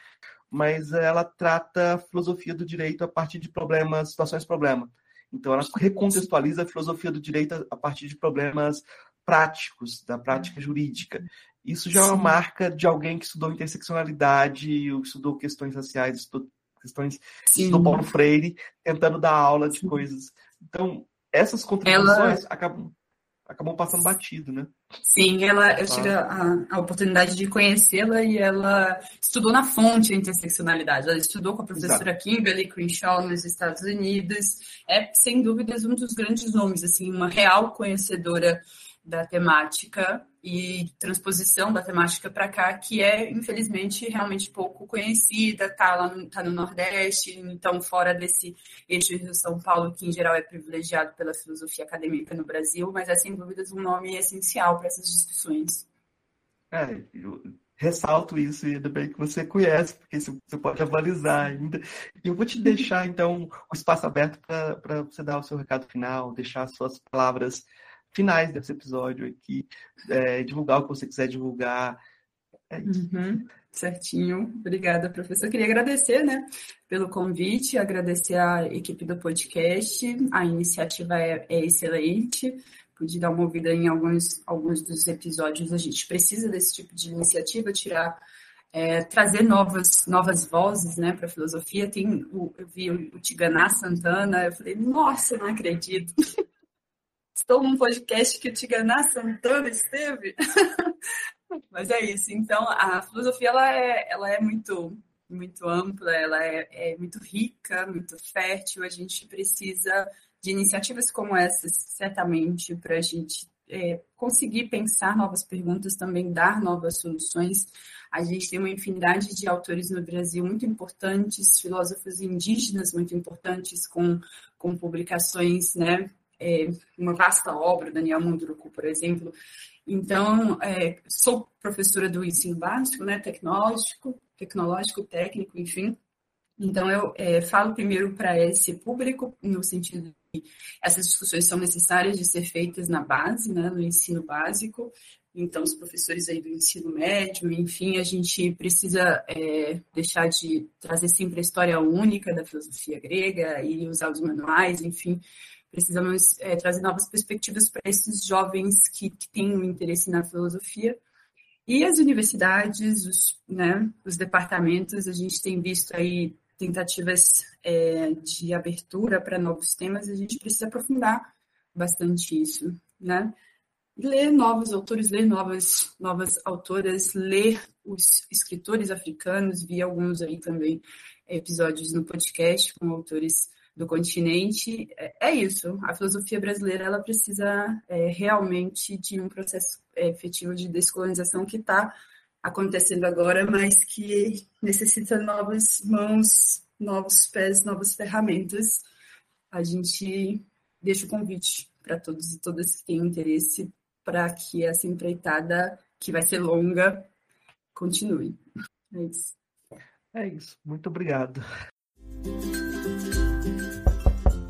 mas ela trata a filosofia do direito a partir de problemas, situações problema. Então, ela recontextualiza a filosofia do direito a partir de problemas práticos, da prática jurídica. Isso já Sim. é uma marca de alguém que estudou interseccionalidade, estudou questões raciais, estudou questões Sim. do Paulo Freire, tentando dar aula de coisas. Então, essas contribuições ela... acabam, acabam passando batido, né? Sim, ela, eu tive a, a oportunidade de conhecê-la e ela estudou na fonte a interseccionalidade. Ela estudou com a professora Exato. Kimberly Crenshaw nos Estados Unidos. É, sem dúvidas, um dos grandes nomes, assim, uma real conhecedora da temática e transposição da temática para cá, que é, infelizmente, realmente pouco conhecida, está lá no, tá no Nordeste, então fora desse eixo de São Paulo, que em geral é privilegiado pela filosofia acadêmica no Brasil, mas é sem dúvidas um nome essencial para essas discussões. É, eu ressalto isso, e ainda bem que você conhece, porque você pode avalizar ainda. Eu vou te deixar, então, o espaço aberto para você dar o seu recado final, deixar as suas palavras finais desse episódio aqui, é, divulgar o que você quiser divulgar. É isso. Uhum, certinho. Obrigada, professor. Queria agradecer né, pelo convite, agradecer a equipe do podcast. A iniciativa é, é excelente. Pude dar uma ouvida em alguns, alguns dos episódios. A gente precisa desse tipo de iniciativa, tirar é, trazer novas, novas vozes né, para a filosofia. Tem, o, eu vi o, o Tiganá Santana, eu falei, nossa, não acredito. Estou num podcast que o Tiganá Santana esteve. Mas é isso. Então, a filosofia ela é, ela é muito, muito ampla, ela é, é muito rica, muito fértil. A gente precisa de iniciativas como essas, certamente, para a gente é, conseguir pensar novas perguntas, também dar novas soluções. A gente tem uma infinidade de autores no Brasil muito importantes, filósofos indígenas muito importantes, com, com publicações né, é, uma vasta obra, Daniel Munduruku, por exemplo. Então, é, sou professora do ensino básico, né, tecnológico, tecnológico, técnico, enfim. Então, eu é, falo primeiro para esse público, no sentido de que essas discussões são necessárias de ser feitas na base, né, no ensino básico. Então, os professores aí do ensino médio, enfim, a gente precisa é, deixar de trazer sempre a história única da filosofia grega e usar os manuais, enfim, Precisamos é, trazer novas perspectivas para esses jovens que, que têm um interesse na filosofia. E as universidades, os, né, os departamentos, a gente tem visto aí tentativas é, de abertura para novos temas, a gente precisa aprofundar bastante isso, né? Ler novos autores, ler novas, novas autoras, ler os escritores africanos, vi alguns aí também episódios no podcast com autores do continente. É, é isso. A filosofia brasileira ela precisa é, realmente de um processo é, efetivo de descolonização que está acontecendo agora, mas que necessita novas mãos, novos pés, novas ferramentas. A gente deixa o convite para todos e todas que têm interesse para que essa empreitada, que vai ser longa, continue. É isso. É isso. Muito obrigado.